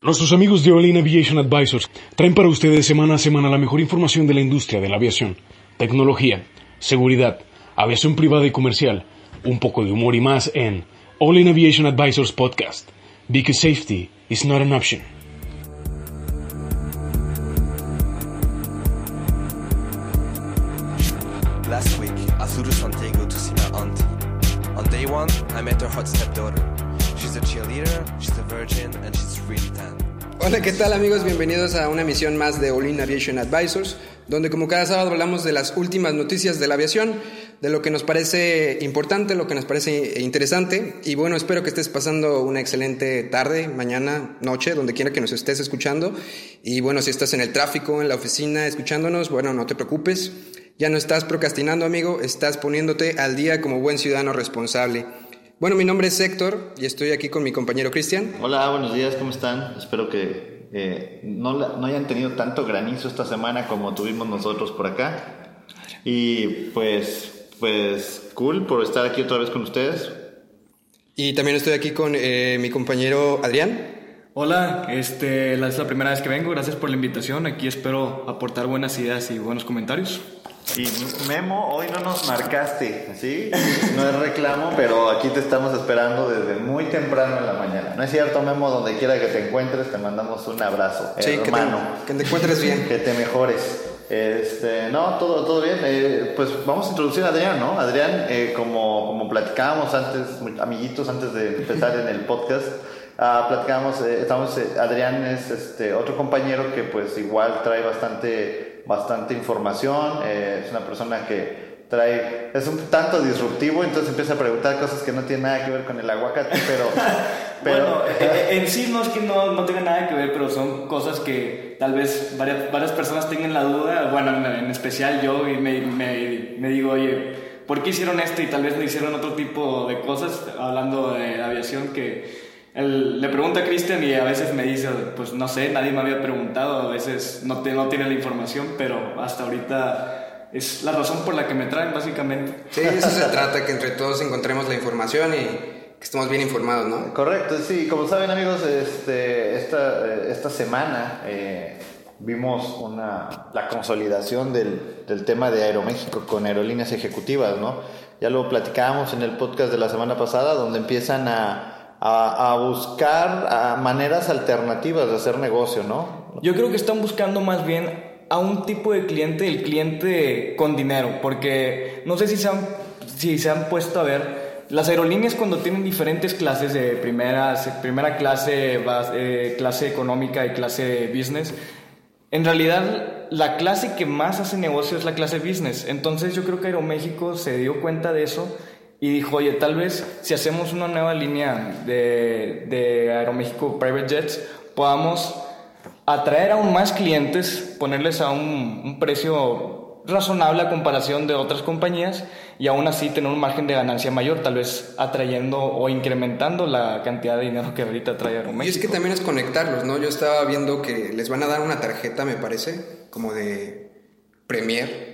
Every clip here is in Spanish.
Nuestros amigos de All In Aviation Advisors traen para ustedes semana a semana la mejor información de la industria de la aviación, tecnología, seguridad, aviación privada y comercial, un poco de humor y más en All In Aviation Advisors Podcast, because safety is not an option. Last week, I flew to Santiago to see my aunt. On day one, I met her hot stepdaughter. She's a cheerleader, she's a virgin, and she's. Hola, ¿qué tal amigos? Bienvenidos a una emisión más de All In Aviation Advisors, donde como cada sábado hablamos de las últimas noticias de la aviación, de lo que nos parece importante, lo que nos parece interesante. Y bueno, espero que estés pasando una excelente tarde, mañana, noche, donde quiera que nos estés escuchando. Y bueno, si estás en el tráfico, en la oficina, escuchándonos, bueno, no te preocupes. Ya no estás procrastinando, amigo, estás poniéndote al día como buen ciudadano responsable. Bueno, mi nombre es Héctor y estoy aquí con mi compañero Cristian. Hola, buenos días, ¿cómo están? Espero que eh, no, no hayan tenido tanto granizo esta semana como tuvimos nosotros por acá. Y pues, pues, cool por estar aquí otra vez con ustedes. Y también estoy aquí con eh, mi compañero Adrián. Hola, este, es la primera vez que vengo, gracias por la invitación. Aquí espero aportar buenas ideas y buenos comentarios. Y Memo, hoy no nos marcaste, ¿sí? No es reclamo, pero aquí te estamos esperando desde muy temprano en la mañana. ¿No es cierto, Memo? Donde quiera que te encuentres, te mandamos un abrazo, Sí, que te, hermano. que te encuentres bien. Que te mejores. Este, no, todo, todo bien. Eh, pues vamos a introducir a Adrián, ¿no? Adrián, eh, como, como platicábamos antes, amiguitos, antes de empezar en el podcast, ah, platicábamos, eh, estamos, eh, Adrián es este, otro compañero que pues igual trae bastante, bastante información, eh, es una persona que trae, es un tanto disruptivo, entonces empieza a preguntar cosas que no tienen nada que ver con el aguacate, pero... pero bueno, eh, en sí no es que no, no tenga nada que ver, pero son cosas que tal vez varias, varias personas tengan la duda. Bueno, en, en especial yo y me, me, me digo, oye, ¿por qué hicieron esto y tal vez no hicieron otro tipo de cosas? Hablando de aviación que... él le pregunta a Cristian y a veces me dice, pues no sé, nadie me había preguntado, a veces no, te, no tiene la información, pero hasta ahorita es la razón por la que me traen básicamente. Sí, eso se trata, que entre todos encontremos la información y que estemos bien informados, ¿no? Correcto, sí, como saben amigos, este, esta, eh, esta semana eh, vimos una, la consolidación del, del tema de Aeroméxico con aerolíneas ejecutivas, ¿no? Ya lo platicábamos en el podcast de la semana pasada, donde empiezan a, a, buscar maneras alternativas de hacer negocio, ¿no? Yo creo que están buscando más bien a un tipo de cliente, el cliente con dinero, porque no sé si se han, si se han puesto a ver, las aerolíneas cuando tienen diferentes clases de primera, primera clase, eh, clase económica y clase business, en realidad la clase que más hace negocio es la clase business. Entonces yo creo que Aeroméxico se dio cuenta de eso y dijo, oye, tal vez si hacemos una nueva línea de, de Aeroméxico Private Jets, podamos atraer aún más clientes, ponerles a un, un precio razonable a comparación de otras compañías y aún así tener un margen de ganancia mayor, tal vez atrayendo o incrementando la cantidad de dinero que ahorita trae Y Aeroméxico. es que también es conectarlos, ¿no? Yo estaba viendo que les van a dar una tarjeta, me parece, como de Premier.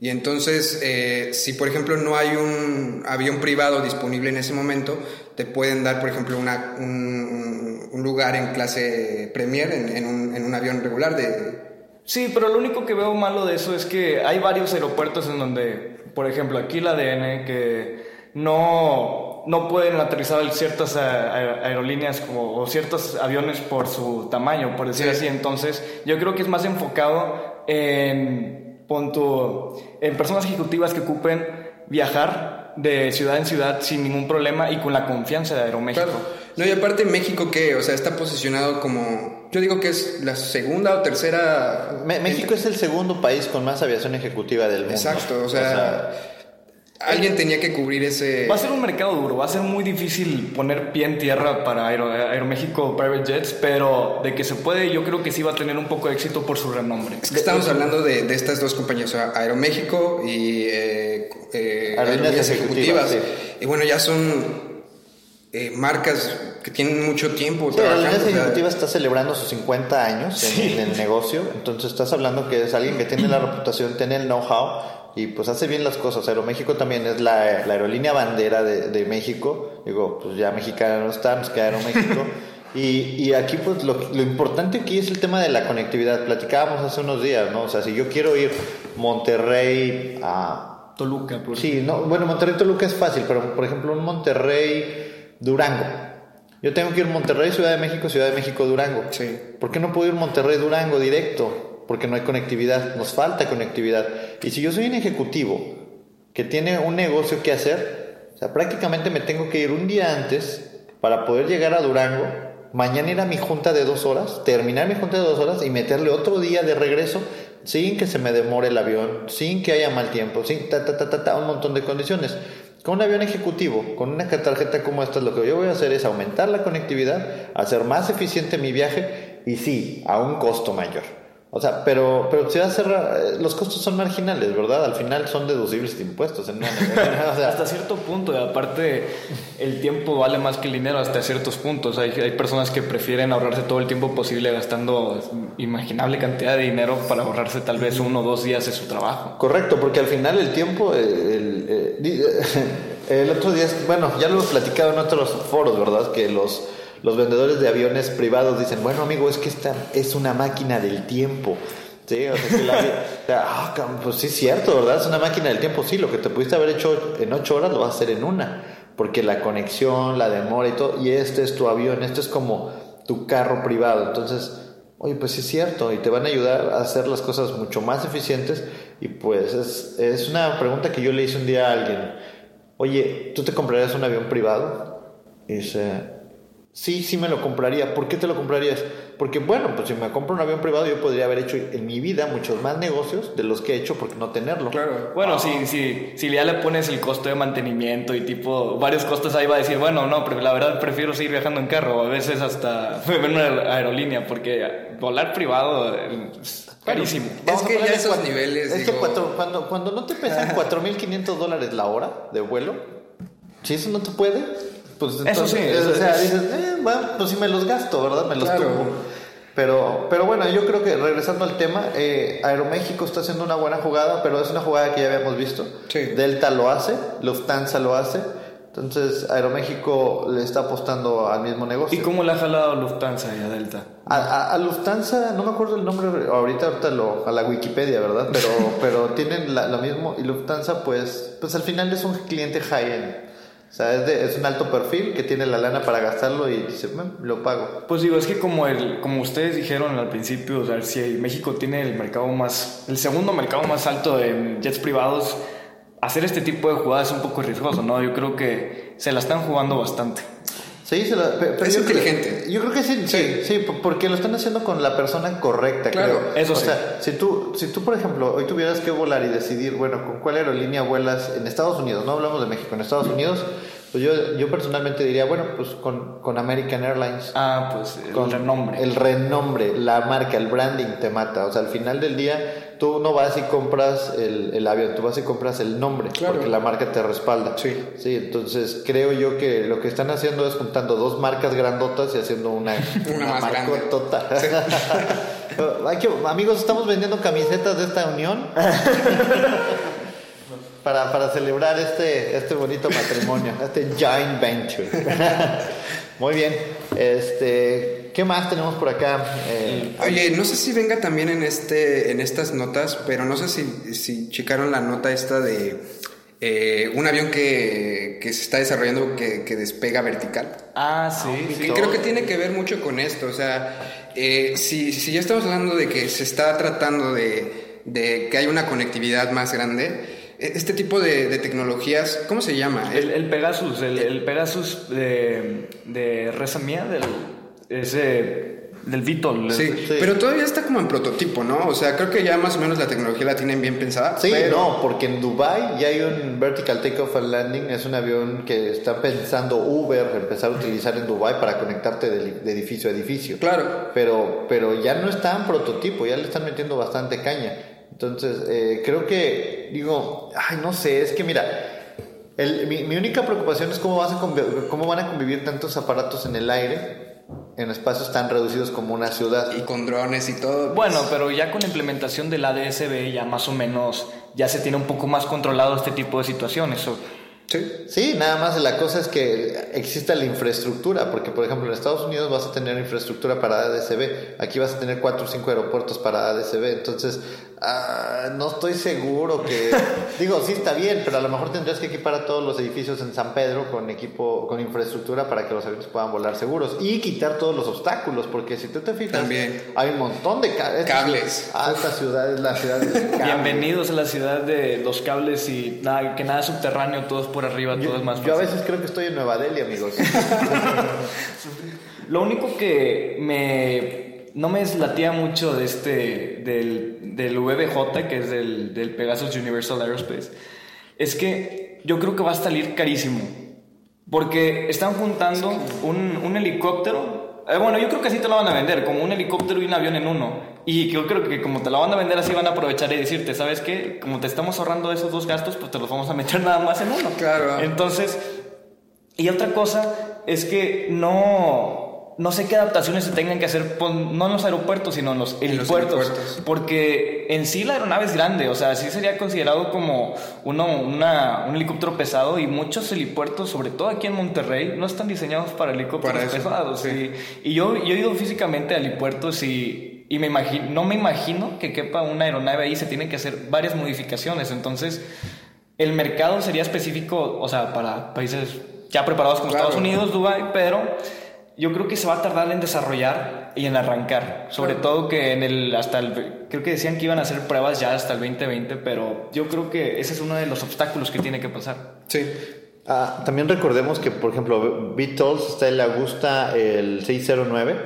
Y entonces, eh, si por ejemplo no hay un avión privado disponible en ese momento, te pueden dar, por ejemplo, una- un, un lugar en clase Premier, en, en un, en un avión regular de... Sí, pero lo único que veo malo de eso es que hay varios aeropuertos en donde, por ejemplo, aquí la ADN, que no, no pueden aterrizar ciertas aerolíneas como, o ciertos aviones por su tamaño, por decir Sí. así. Entonces, yo creo que es más enfocado en, pon en personas ejecutivas que ocupen viajar de ciudad en ciudad sin ningún problema y con la confianza de Aeroméxico. Claro. No, y aparte México que, o sea, está posicionado como, yo digo que es la segunda o tercera... Me- México es el segundo país con más aviación ejecutiva del mundo. Exacto, o sea, alguien tenía que cubrir ese... Va a ser un mercado duro, va a ser muy difícil poner pie en tierra para Aero- Aeroméxico Private Jets, pero de que se puede, yo creo que sí va a tener un poco de éxito por su renombre. Es que estamos hablando de, de estas dos compañías, o sea, Aeroméxico y eh, eh, Aerolíneas Ejecutivas, Ejecutivas. Y bueno, ya son eh, marcas que tienen mucho tiempo Sí. Aerolíneas o sea, Ejecutiva está celebrando sus 50 años en, en el negocio, entonces estás hablando que es alguien que tiene la reputación, tiene el know-how y pues hace bien las cosas. Aeroméxico también es la, la aerolínea bandera de, de México, digo, pues ya mexicana no está, nos queda Aeroméxico. Y, y aquí, pues, lo, lo importante aquí es el tema de la conectividad. Platicábamos hace unos días, ¿no? O sea, si yo quiero ir Monterrey a... Toluca, por Sí, no, bueno, Monterrey Toluca es fácil, pero por ejemplo, un Monterrey Durango. Yo tengo que ir Monterrey, Ciudad de México, Ciudad de México, Durango. Sí. ¿Por qué no puedo ir Monterrey, Durango directo? Porque no hay conectividad, nos falta conectividad. Y si yo soy un ejecutivo que tiene un negocio que hacer, prácticamente me tengo que ir un día antes para poder llegar a Durango, mañana ir a mi junta de dos horas, terminar mi junta de dos horas y meterle otro día de regreso sin que se me demore el avión, sin que haya mal tiempo, sin ta, ta, ta, ta, ta, un montón de condiciones. Con un avión ejecutivo, con una tarjeta como esta, lo que yo voy a hacer es aumentar la conectividad, hacer más eficiente mi viaje y sí, a un costo mayor. O sea, pero, pero se va a cerrar, eh, los costos son marginales, ¿verdad? Al final son deducibles de impuestos. En una, o sea, Hasta cierto punto, y aparte el tiempo vale más que el dinero hasta ciertos puntos. Hay, hay personas que prefieren ahorrarse todo el tiempo posible gastando imaginable cantidad de dinero para ahorrarse tal vez uno o dos días de su trabajo. Correcto, porque al final el tiempo, eh, el, eh, di- el otro día, bueno, ya lo hemos platicado en otros foros, ¿verdad? Que los, los vendedores de aviones privados dicen, bueno amigo, es que esta es una máquina del tiempo. Sí, o sea, que la- o ah, pues sí es cierto, ¿verdad? Es una máquina del tiempo, sí, lo que te pudiste haber hecho en ocho horas lo vas a hacer en una, porque la conexión, la demora y todo, y este es tu avión, esto es como tu carro privado, entonces... Oye, pues sí es cierto, y te van a ayudar a hacer las cosas mucho más eficientes. Y pues es, es una pregunta que yo le hice un día a alguien. Oye, ¿tú te comprarías un avión privado? Y dice, sí, sí me lo compraría. ¿Por qué te lo comprarías? Porque bueno, pues si me compro un avión privado yo podría haber hecho en mi vida muchos más negocios de los que he hecho por no tenerlo. Claro. Bueno, si, si, si ya le pones el costo de mantenimiento y tipo varios costos ahí va a decir, bueno, no, pero la verdad prefiero seguir viajando en carro, a veces hasta en una aerolínea, porque volar privado es carísimo. Vamos Es que ya esos cuat- niveles, Es que digo- cuatro- cuando, cuando no te pesan 4.500 dólares la hora de vuelo, si eso no te puede, pues entonces, sí, eh, eso o sea, es- dices, eh, bueno, pues si me los gasto, ¿verdad? Me los Claro. tumbo. Pero, pero bueno, yo creo que regresando al tema, eh, Aeroméxico está haciendo una buena jugada, pero es una jugada que ya habíamos visto. Sí. Delta lo hace, Lufthansa lo hace. Entonces, Aeroméxico le está apostando al mismo negocio. ¿Y cómo le ha jalado Lufthansa y a Delta? A, a- a Lufthansa, no me acuerdo el nombre ahorita, ahorita lo, a la Wikipedia, ¿verdad? Pero, pero tienen la- lo mismo y Lufthansa, pues, pues al final es un cliente high-end. O sea, es, de- es un alto perfil que tiene la lana para gastarlo y dice, "Mm, lo pago. Pues digo, es que como el, como ustedes dijeron al principio, o sea, si México tiene el mercado más, el segundo mercado más alto en jets privados, hacer este tipo de jugadas es un poco riesgoso, ¿no? Yo creo que se la están jugando bastante. Sí, se pe- pero Es yo creo- inteligente. yo creo que sí, sí, sí, po- porque lo están haciendo con la persona correcta, Claro, creo. eso o sí. sea, si tú, si tú, por ejemplo, hoy tuvieras que volar y decidir, bueno, con cuál aerolínea vuelas en Estados Unidos, no hablamos de México, en Estados Unidos, pues yo, yo personalmente diría, bueno, pues con, con American Airlines. Ah, pues el con renombre. El renombre, la marca, el branding te mata. O sea, al final del día, tú no vas y compras el, el avión, tú vas y compras el nombre, Claro. porque la marca te respalda. Sí. Sí, entonces creo yo que lo que están haciendo es juntando dos marcas grandotas y haciendo una, Una más grande. marcotota. Hay que- amigos, estamos vendiendo camisetas de esta unión. Para, para celebrar este, este bonito matrimonio, este joint venture. Muy bien. Este, ¿Qué más tenemos por acá? Eh, Oye, no sé si venga también en este, en estas notas, pero no sé si, si checaron la nota esta de eh, un avión que, que se está desarrollando que, que despega vertical. Ah, sí, sí. Que creo que tiene que ver mucho con esto. O sea, eh, si, si ya estamos hablando de que se está tratando de, de que hay una conectividad más grande, este tipo de, de tecnologías, ¿cómo se llama? El, el Pegasus, el, el Pegasus de, de Reza Mía, del, ese, del Vitol. Sí, Sí. pero todavía está como en prototipo, ¿no? O sea, creo que ya más o menos la tecnología la tienen bien pensada. Sí, pero- no, porque en Dubai ya hay un vertical takeoff and landing, es un avión que está pensando Uber empezar a utilizar en Dubai para conectarte de, de edificio a edificio. Claro. Pero, pero ya no está en prototipo, ya le están metiendo bastante caña. Entonces, eh, creo que, digo, ay, no sé, es que mira, el- mi, mi única preocupación es cómo, vas a cómo van a convivir tantos aparatos en el aire en espacios tan reducidos como una ciudad. Y con drones y todo. Bueno, pero ya con la implementación del ADSB ya más o menos ya se tiene un poco más controlado este tipo de situaciones. O- Sí. Sí, nada más la cosa es que exista la infraestructura, porque por ejemplo en Estados Unidos vas a tener infraestructura para ADCB, aquí vas a tener cuatro o cinco aeropuertos para ADCB, entonces ah, no estoy seguro que, digo, sí está bien, pero a lo mejor tendrías que equipar a todos los edificios en San Pedro con equipo, con infraestructura para que los aviones puedan volar seguros y quitar todos los obstáculos, porque si tú te fijas, También. hay un montón de Cables. ciudad- Ah, esta ciudad es la ciudad de cables. Bienvenidos a la ciudad de los cables y nada, que nada es subterráneo, todo es por arriba, todo es más Yo a veces creo que estoy en Nueva Delhi, amigos. Lo único que me no me latía mucho de este del, del VBJ, que es del, del Pegasus Universal Aerospace, es que yo creo que va a salir carísimo. Porque están juntando un, un helicóptero. eh, bueno, yo creo que así te lo van a vender, como un helicóptero y un avión en uno. Y yo creo que como te lo van a vender así, van a aprovechar y decirte, ¿sabes qué? Como te estamos ahorrando esos dos gastos, pues te los vamos a meter nada más en uno. Claro. Entonces, y otra cosa es que no, no sé qué adaptaciones se tengan que hacer, pon- no en los aeropuertos, sino en los En los helipuertos. Porque en sí la aeronave es grande, o sea, sí sería considerado como uno, una, un helicóptero pesado y muchos helipuertos, sobre todo aquí en Monterrey, no están diseñados para helicópteros Para eso, pesados. sí. Y, y yo, yo he ido físicamente a helipuertos y, y me imagino, no me imagino que quepa una aeronave ahí, se tienen que hacer varias modificaciones. Entonces, el mercado sería específico, o sea, para países ya preparados como Claro. Estados Unidos, Dubai, pero yo creo que se va a tardar en desarrollar y en arrancar. Sobre todo que en el hasta el creo que decían que iban a hacer pruebas ya hasta el 2020, pero yo creo que ese es uno de los obstáculos que tiene que pasar. Sí. Ah, también recordemos que, por ejemplo, Beatles está el Augusta el 609,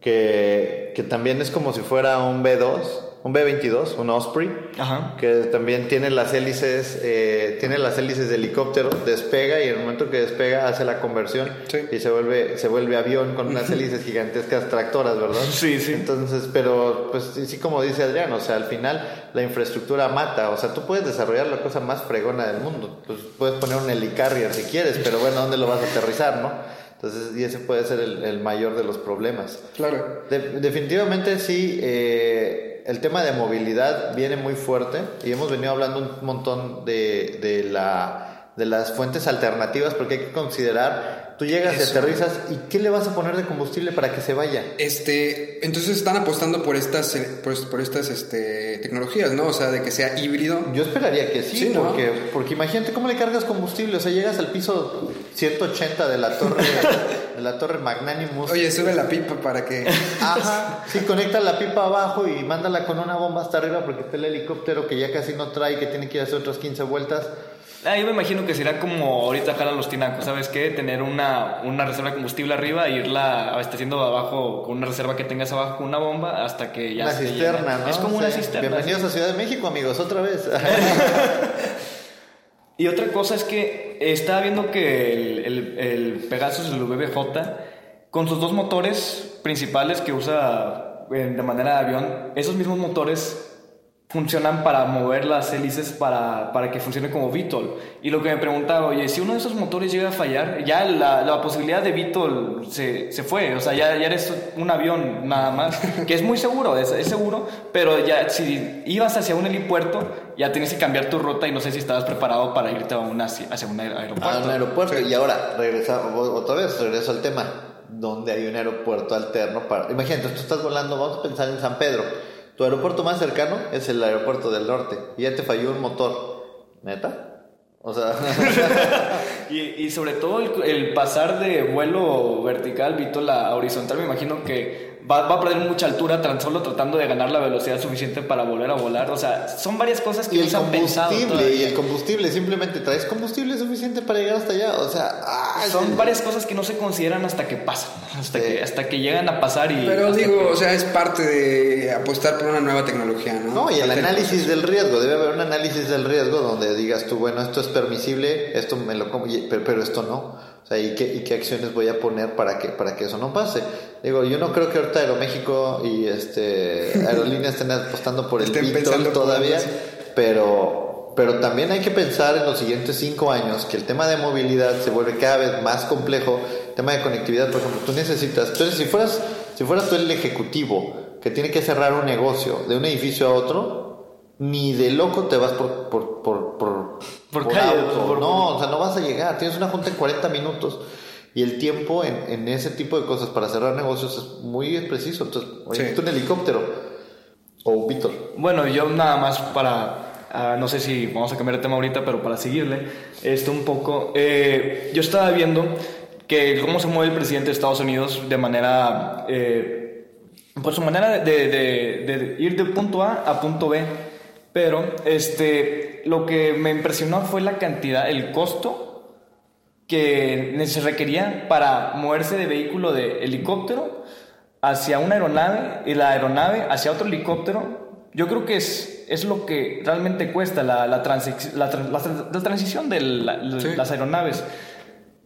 que, que también es como si fuera un B2, un B22, un Osprey, Ajá. que también tiene las hélices, eh, tiene las hélices de helicóptero, despega y en el momento que despega hace la conversión Sí. y se vuelve, se vuelve avión con unas hélices gigantescas tractoras, ¿verdad? Sí, sí. Entonces, pero pues sí, como dice Adrián, o sea, al final la infraestructura mata, o sea, tú puedes desarrollar la cosa más fregona del mundo, pues puedes poner un helicarrier si quieres, pero bueno, ¿dónde lo vas a aterrizar, no? Entonces, y ese puede ser el, el mayor de los problemas. Claro. De- definitivamente sí, eh, el tema de movilidad viene muy fuerte y hemos venido hablando un montón de, de, la, de las fuentes alternativas porque hay que considerar, tú llegas y aterrizas y ¿qué le vas a poner de combustible para que se vaya? Este, entonces están apostando por estas, eh, por, por estas este, tecnologías, ¿no? O sea, de que sea híbrido. Yo esperaría que sí, Sí, ¿no? porque, porque imagínate cómo le cargas combustible, o sea, llegas al piso 180 de la torre, de la torre Magnanimus. Oye, sube la pipa para que. Ajá, sí, conecta la pipa abajo y mándala con una bomba hasta arriba porque está el helicóptero que ya casi no trae, que tiene que ir a hacer otras 15 vueltas. Ah, yo me imagino que será como ahorita jalan los tinacos, ¿sabes qué? Tener una, una reserva de combustible arriba e irla abasteciendo abajo con una reserva que tengas abajo con una bomba hasta que ya una se cisterna. ¿no? Es como una cisterna. Bienvenidos sí. a Ciudad de México, amigos, otra vez. Y otra cosa es que estaba viendo que el, el, el Pegasus, el VBJ, con sus dos motores principales que usa eh, de manera de avión, esos mismos motores funcionan para mover las hélices para, para que funcione como VTOL. Y lo que me preguntaba, oye, si uno de esos motores llega a fallar, ya la, la posibilidad de VTOL se, se fue, o sea, ya, ya eres un avión nada más, que es muy seguro, es, es seguro, pero ya si ibas hacia un helipuerto, ya tienes que cambiar tu ruta y no sé si estabas preparado para irte a una, hacia un aer- aeropuerto. a un aeropuerto. Y ahora, regresa, otra vez, regreso al tema. ¿Dónde hay un aeropuerto alterno para.? Imagínate, tú estás volando, vamos a pensar en San Pedro. Tu aeropuerto más cercano es el aeropuerto del norte. Y ya te falló un motor. ¿Neta? O sea. Y, y sobre todo el, el pasar de vuelo vertical, Vito, la horizontal, me imagino que va, va a perder mucha altura tan solo tratando de ganar la velocidad suficiente para volver a volar. O sea, son varias cosas que y no el se han pensado. combustible, y el combustible, simplemente traes combustible suficiente para llegar hasta allá. O sea, Son sí. varias cosas que no se consideran hasta que pasan, hasta, Sí. que, hasta que llegan a pasar y... Pero digo, que- o sea, es parte de apostar por una nueva tecnología, ¿no? No, y el análisis del riesgo, debe haber un análisis del riesgo donde digas tú, bueno, esto es permisible, esto me lo como, pero, pero esto no. O sea, ¿y qué, y qué acciones voy a poner para que, para que eso no pase? Digo, yo no creo que ahorita Aeroméxico y este aerolíneas estén apostando por el por todavía, pero, pero también hay que pensar en los siguientes cinco años que el tema de movilidad se vuelve cada vez más complejo. El tema de conectividad, por ejemplo, tú necesitas, entonces si fueras, si fueras tú el ejecutivo que tiene que cerrar un negocio de un edificio a otro, ni de loco te vas por, por, por, por, Por calle, auto. por- no, o sea, no vas a llegar. Tienes una junta en 40 minutos y el tiempo en, en ese tipo de cosas para cerrar negocios es muy preciso. Entonces, oye, Sí. un helicóptero o un Víctor. Bueno, yo nada más para, ah, no sé si vamos a cambiar de tema ahorita, pero para seguirle, este un poco, eh, yo estaba viendo que cómo se mueve el presidente de Estados Unidos de manera, eh, pues su manera de, de- de- de ir de punto A a punto B, pero este, lo que me impresionó fue la cantidad, el costo que se requería para moverse de vehículo de helicóptero hacia una aeronave y la aeronave hacia otro helicóptero. Yo creo que es, es lo que realmente cuesta la, la, transi- la, la tran- la transición de Sí. las aeronaves.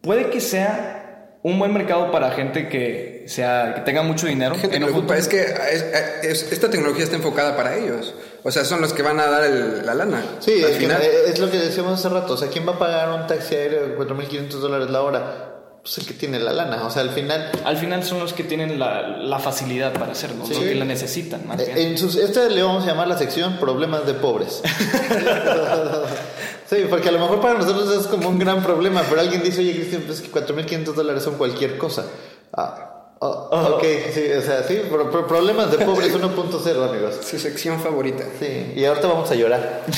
Puede que sea un buen mercado para gente que, sea, que tenga mucho dinero. Gente en que un lo ocupa, futuro. es que es- es- esta tecnología está enfocada para ellos. O sea, son los que van a dar el- la lana. Sí, al es, que, final. eh, es lo que decíamos hace rato. O sea, ¿quién va a pagar un taxi aéreo de 4.500 dólares la hora? Pues el que tiene la lana. O sea, al final... Al final son los que tienen la, la facilidad para hacerlo, Sí. los que la necesitan. Más bien. Eh, En sus, este le vamos a llamar la sección problemas de pobres. sí, porque a lo mejor para nosotros es como un gran problema, pero alguien dice, oye, Cristian, pues que 4.500 dólares son cualquier cosa. Ah, oh, ok, sí, o sea, sí, pero, pero problemas de pobres 1.0, amigos. Su sección favorita. Sí, y ahorita vamos a llorar.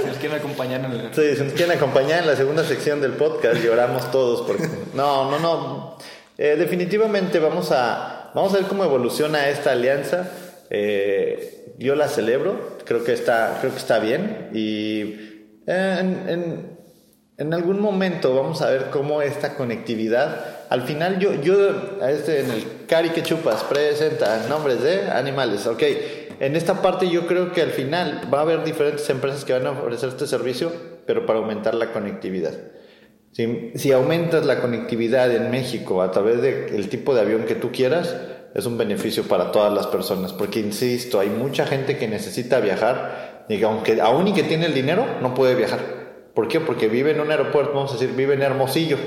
Si les quieren acompañar en el... Sí, si nos quieren acompañar en la segunda sección del podcast, lloramos todos. Porque... No, no, no. Eh, definitivamente vamos a, vamos a ver cómo evoluciona esta alianza. Eh, yo la celebro, creo que está, creo que está bien. Y eh, en, en- en algún momento vamos a ver cómo esta conectividad. Al final, yo, yo este, en el Cari que chupas presenta nombres de animales. Ok, en esta parte yo creo que al final va a haber diferentes empresas que van a ofrecer este servicio, pero para aumentar la conectividad. Si, si aumentas la conectividad en México a través del tipo de avión que tú quieras, es un beneficio para todas las personas. Porque, insisto, hay mucha gente que necesita viajar y que aunque aún y que tiene el dinero, no puede viajar. ¿Por qué? Porque vive en un aeropuerto, vamos a decir, vive en Hermosillo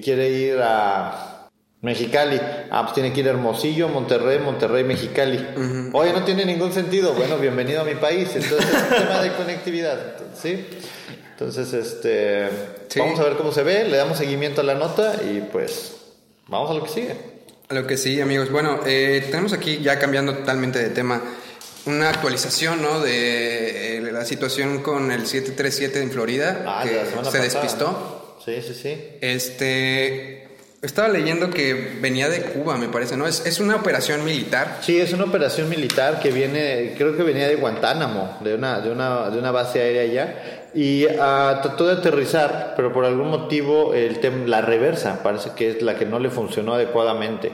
quiere ir a Mexicali. Ah, pues tiene que ir a Hermosillo, Monterrey, Monterrey, Mexicali. Oye, no tiene ningún sentido. Bueno, bienvenido a mi país. Entonces, es un tema de conectividad. ¿Sí? Entonces, este, Sí. vamos a ver cómo se ve, le damos seguimiento a la nota y pues vamos a lo que sigue. A Lo que sí, amigos. Bueno, eh, tenemos aquí, ya cambiando totalmente de tema, una actualización, ¿no? De eh, la situación con el 737 en Florida, Ah, que se pasada, despistó. ¿no? Sí, sí, sí. Este, estaba leyendo que venía de Cuba, me parece, ¿no? Es, es una operación militar. Sí, es una operación militar que viene, creo que venía de Guantánamo, de una, de una, de una base aérea allá, y ah, trató de aterrizar, pero por algún motivo el tem- la reversa parece que es la que no le funcionó adecuadamente.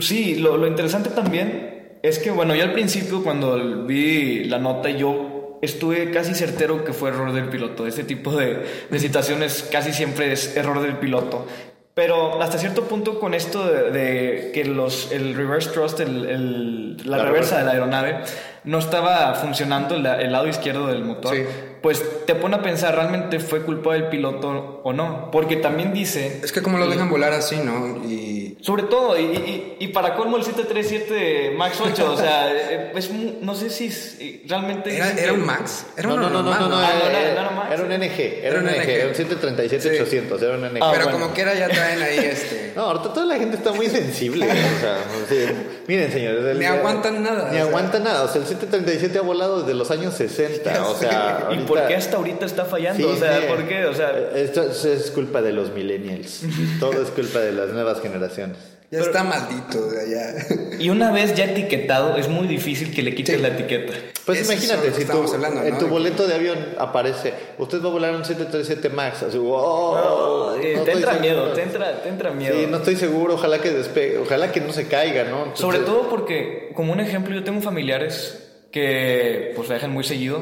Sí, lo, lo interesante también es que, bueno, yo al principio cuando vi la nota yo estuve casi certero que fue error del piloto. Este tipo de, de situaciones casi siempre es error del piloto. Pero hasta cierto punto con esto de, de que los, el reverse thrust, el, el- la, La reversa de la aeronave, no estaba funcionando el, el lado izquierdo del motor, Sí. pues te pone a pensar, ¿realmente fue culpa del piloto o no? Porque también dice... Es que como lo dejan volar así, ¿no? Y Sobre todo, y, y- y para colmo el 737 MAX 8, o sea, eh, es no sé si es- eh, realmente... era, era un Max. Era no, uno no, no, no, normal, no, no, Ah, no, era, un NG, era, Era un un NG, era un 737-800, era un NG. Ah, Pero bueno. como quiera ya traen ahí este. No, ahorita toda la gente está muy sensible. o sea, sí. miren, señores. Ni aguantan nada, Ni o sea. aguantan nada. O sea, el 737 ha volado desde los años 60. O sea, ¿Y ahorita- por qué hasta ahorita está fallando? Sí, o sea, sí. ¿por qué? O sea, Esto es- es culpa de los millennials. Todo es culpa de las nuevas generaciones. Ya está maldito de allá. y una vez ya etiquetado, es muy difícil que le quites Sí. la etiqueta. Pues Eso es imagínate, si estábamos hablando, en ¿no? tu boleto de avión aparece, usted va a volar un 737 MAX. Así, wow, Eh, no te estoy entra seguro. miedo, te entra, te entra miedo. Sí, no estoy seguro, ojalá que despegue, ojalá que no se caiga, ¿no? Entonces- Sobre todo porque, como un ejemplo, yo tengo familiares que pues viajan muy seguido,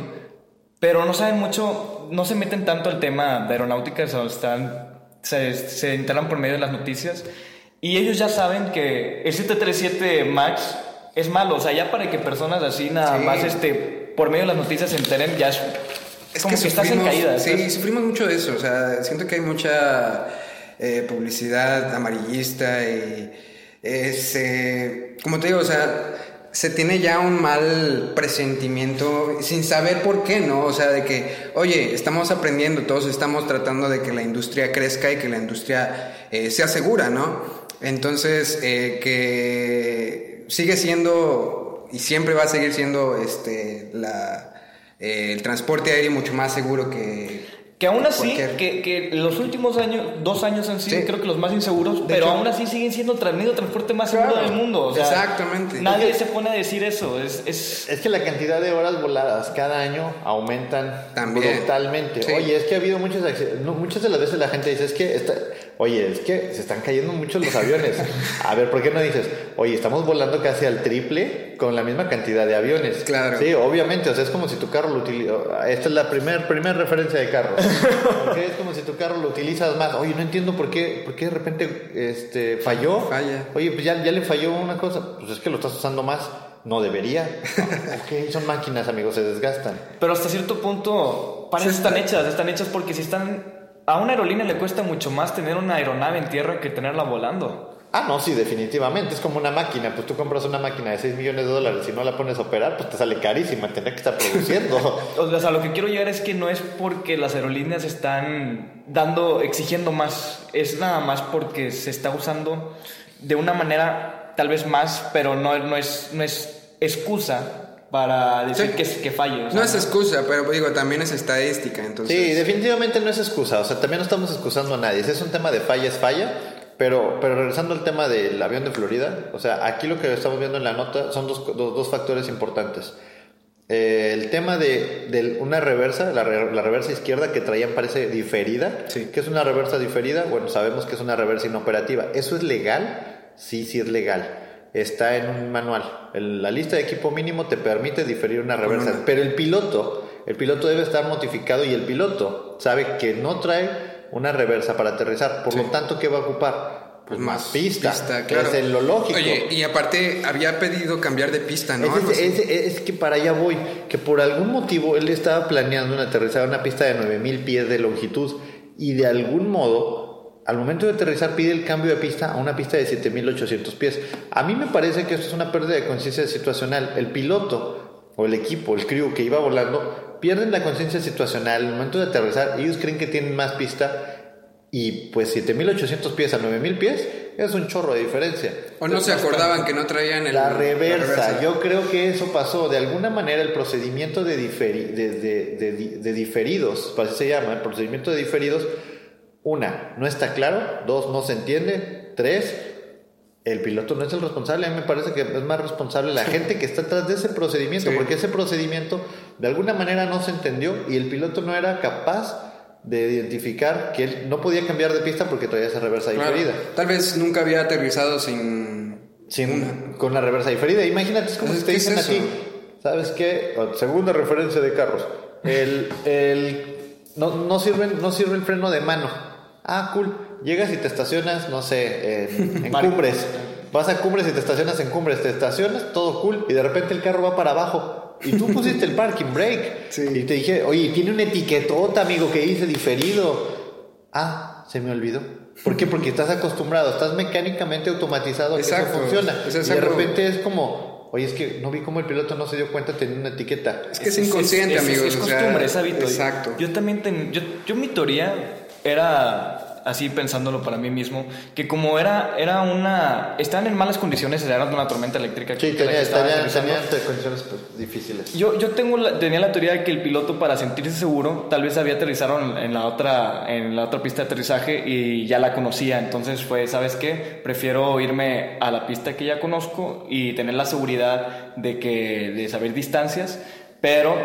pero no saben mucho, no se meten tanto al tema de aeronáutica, o sea, están, se, se enteran por medio de las noticias y ellos ya saben que el 737 MAX es malo, o sea, ya para que personas así nada Sí. más este, por medio de las noticias se enteren, ya es, Es como que, estás en sufrimos- caída. Sí, estás- sufrimos mucho de eso. O sea, siento que hay mucha eh, publicidad amarillista y es, eh, como te digo, o sea, se tiene ya un mal presentimiento sin saber por qué, ¿no? O sea, de que, oye, estamos aprendiendo, todos estamos tratando de que la industria crezca y que la industria eh, sea segura, ¿no? Entonces, eh, que sigue siendo y siempre va a seguir siendo este, la, eh, el transporte aéreo mucho más seguro que, Que aún así, Cualquier- que, que los últimos años, dos años han sido Sí. creo que los más inseguros, pero hecho- aún así siguen siendo el medio de transporte más seguro del mundo. o sea, exactamente. Nadie se pone a decir eso. Es, es, Es que la cantidad de horas voladas cada año aumentan También. brutalmente. Sí. Oye, es que ha habido no, muchas de las veces la gente dice, es que, está- oye, es que se están cayendo muchos los aviones. A ver, ¿por qué no dices, oye, estamos volando casi al triple con la misma cantidad de aviones? Claro. Sí, obviamente, o sea, es como si tu carro lo utiliza. Esta es la primera primer referencia de carro. Ok, es como si tu carro lo utilizas más. Oye, no entiendo por qué, por qué de repente este, falló. Falla. Oye, pues ya, ya le falló una cosa. Pues es que lo estás usando más. No debería. ok, son máquinas, amigos, se desgastan. pero hasta cierto punto, para Sí, eso están está- hechas. Están hechas porque si están. A una aerolínea le cuesta mucho más tener una aeronave en tierra que tenerla volando. Ah, no, sí, definitivamente. Es como una máquina. Pues tú compras una máquina de 6 millones de dólares y no la pones a operar, pues te sale carísima. Tendrá que estar produciendo. O sea, lo que quiero llegar es que no es porque las aerolíneas están dando, exigiendo más, es nada más porque se está usando de una manera tal vez más, pero no, no, es, no es excusa para decir Sí. que, que falle. o sea, No es excusa, pero digo, también es estadística, entonces... Sí, definitivamente no es excusa. O sea, también no estamos excusando a nadie. Si es un tema de falla, es falla. Pero, pero regresando al tema del avión de Florida, o sea, aquí lo que estamos viendo en la nota son dos, dos, dos factores importantes. Eh, el tema de, de una reversa, la, re- la reversa izquierda que traían parece diferida. Sí. ¿Qué es una reversa diferida? Bueno, sabemos que es una reversa inoperativa. ¿Eso es legal? Sí, sí es legal. Está en un manual. El- la lista de equipo mínimo te permite diferir una reversa. una. Pero el piloto, el piloto debe estar notificado y el piloto sabe que no trae una reversa para aterrizar. Por lo tanto, ¿qué va a ocupar? Pues más, pista. que claro. Es lo lógico. Oye, y aparte había pedido cambiar de pista, ¿no? Es, es- así. es- es que para allá voy, que por algún motivo él estaba planeando un aterrizar a una pista de 9000 pies de longitud y de algún modo, al momento de aterrizar pide el cambio de pista a una pista de 7800 pies. A mí me parece que esto es una pérdida de conciencia situacional. El piloto o el equipo, el crew que iba volando, pierden la conciencia situacional al momento de aterrizar. Ellos creen que tienen más pista y pues 7800 pies a 9000 pies es un chorro de diferencia. O no se acordaban que no traían el, La reversa, yo creo que eso pasó. De alguna manera el procedimiento de, diferi- de, de- de- de diferidos, así se llama, el procedimiento de diferidos, una, no está claro, dos, no se entiende, tres, el piloto no es el responsable, a mí me parece que es más responsable la gente que está atrás de ese procedimiento, Sí. porque ese procedimiento de alguna manera no se entendió y el piloto no era capaz de identificar que él no podía cambiar de pista porque traía esa reversa Claro. diferida. Tal vez nunca había aterrizado sin... Sin- con la reversa diferida. Imagínate, es como Es si te es dicen aquí, ¿sabes qué? Segunda referencia de carros. El, el, no, no, sirve, no sirve el freno de mano. Ah, cool. Llegas y te estacionas, no sé, en, en Vale. cumbres. Vas a cumbres y te estacionas en cumbres. Te estacionas, todo cool. Y de repente el carro va para abajo. Y tú pusiste el parking brake. Sí. Y te dije, oye, tiene una etiquetota, amigo, que dice diferido. Ah, se me olvidó. ¿Por qué? Porque estás acostumbrado, estás mecánicamente automatizado a que eso Exacto. funciona. Es y de repente es como, oye, es que no vi cómo el piloto no se dio cuenta tenía una etiqueta. Es que es, inconsciente, es- es- amigos. Es, o sea, costumbre, es hábito. Exacto. Yo también, ten- yo, yo mi teoría era así pensándolo para mí mismo, que como era, era una, estaban en malas condiciones, era una tormenta eléctrica. Sí, que tenía, que estaba tenía, aterrizando. tenía condiciones pues, difíciles. Yo, yo tengo la- tenía la teoría de que el piloto para sentirse seguro tal vez había aterrizado en, en la otra en la otra pista de aterrizaje y ya la conocía entonces fue sabes qué prefiero irme a la pista que ya conozco y tener la seguridad de que de saber distancias pero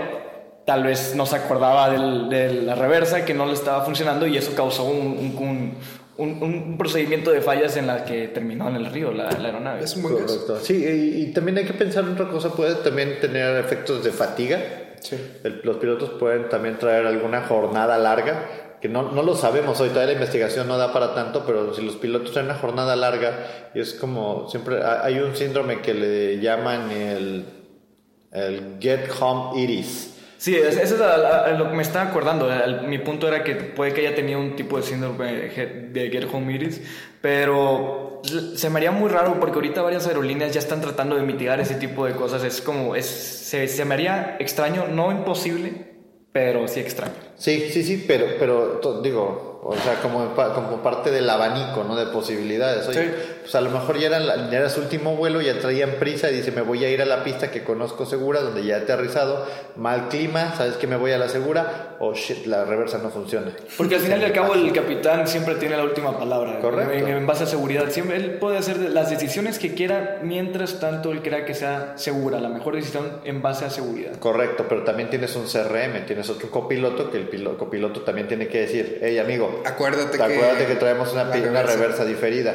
tal vez no se acordaba del- de la reversa que no le estaba funcionando y eso causó un, un- un- un- un procedimiento de fallas en la que terminó en el río la, la aeronave Es caso. Correcto. Sí, y, y también hay que pensar en otra cosa, puede también tener efectos de fatiga. Sí. El- los pilotos pueden también traer alguna jornada larga, que no, no lo sabemos hoy, todavía la investigación no da para tanto, pero si los pilotos traen una jornada larga, y es como siempre, ha- hay un síndrome que le llaman el, el Get Home Iris. Sí, es- eso es a- a- a lo que me estaba acordando. Mi punto era que puede que haya tenido un tipo de síndrome de Get Home Iris, pero se me haría muy raro porque ahorita varias aerolíneas ya están tratando de mitigar ese tipo de cosas. Es como, es, se, se me haría extraño, no imposible, pero sí extraño. Sí, sí, sí, pero, pero digo, o sea, como, como parte del abanico, ¿no? De posibilidades. Oye, Sí. Pues a lo mejor ya era, la- ya era su último vuelo, ya traían prisa y dice, me voy a ir a la pista que conozco segura, donde ya he aterrizado, mal clima, ¿sabes que me voy a la segura? O shit, la reversa no funciona. Porque al final y al cabo el capitán siempre tiene la última palabra. Correcto. En, en base a seguridad. Siempre él puede hacer las decisiones que quiera mientras tanto él crea que sea segura. La mejor decisión en base a seguridad. Correcto, pero también tienes un CRM, tienes otro copiloto que el pilo- copiloto también tiene que decir, hey amigo, Acuérdate que- acuérdate que traemos una, una reversa diferida.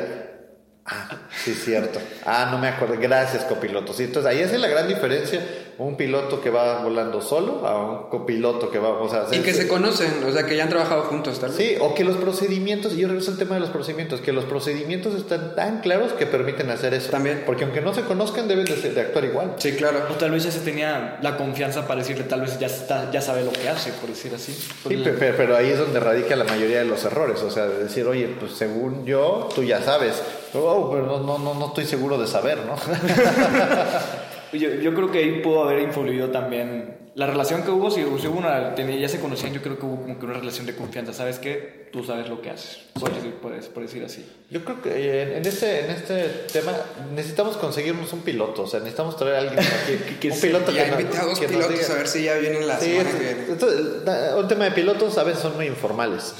Ah, sí, cierto. Ah, no me acuerdo. Gracias, copiloto. Sí, entonces ahí es la gran diferencia. Un piloto que va volando solo a un copiloto que va, o sea, Y que se conocen, o sea, que ya han trabajado juntos, tal vez. Sí, o que los procedimientos, y yo regreso al tema de los procedimientos, que los procedimientos están tan claros que permiten hacer eso. También. Porque aunque no se conozcan, deben de, de actuar igual. Sí, claro. O tal vez ya se tenía la confianza para decirle, tal vez ya, está, ya sabe lo que hace, por decir así. Sí, pe- pe- pero, ahí es donde radica la mayoría de los errores, o sea, de decir, oye, pues según yo, tú ya sabes, oh, pero no, no, no, no estoy seguro de saber, ¿no? Yo, yo creo que ahí pudo haber influido también la relación que hubo, si, si hubo una, ya se conocían, yo creo que hubo como que una relación de confianza, ¿sabes qué? Tú sabes lo que haces, por decir, por, por decir así. Yo creo que eh, en, en este, en este tema necesitamos conseguirnos un piloto, o sea, necesitamos traer a alguien aquí, que un se- piloto Ya que a dos que pilotos diga- a ver si ya vienen la Sí, semana es- que viene. entonces, da- un tema de pilotos a veces son muy informales.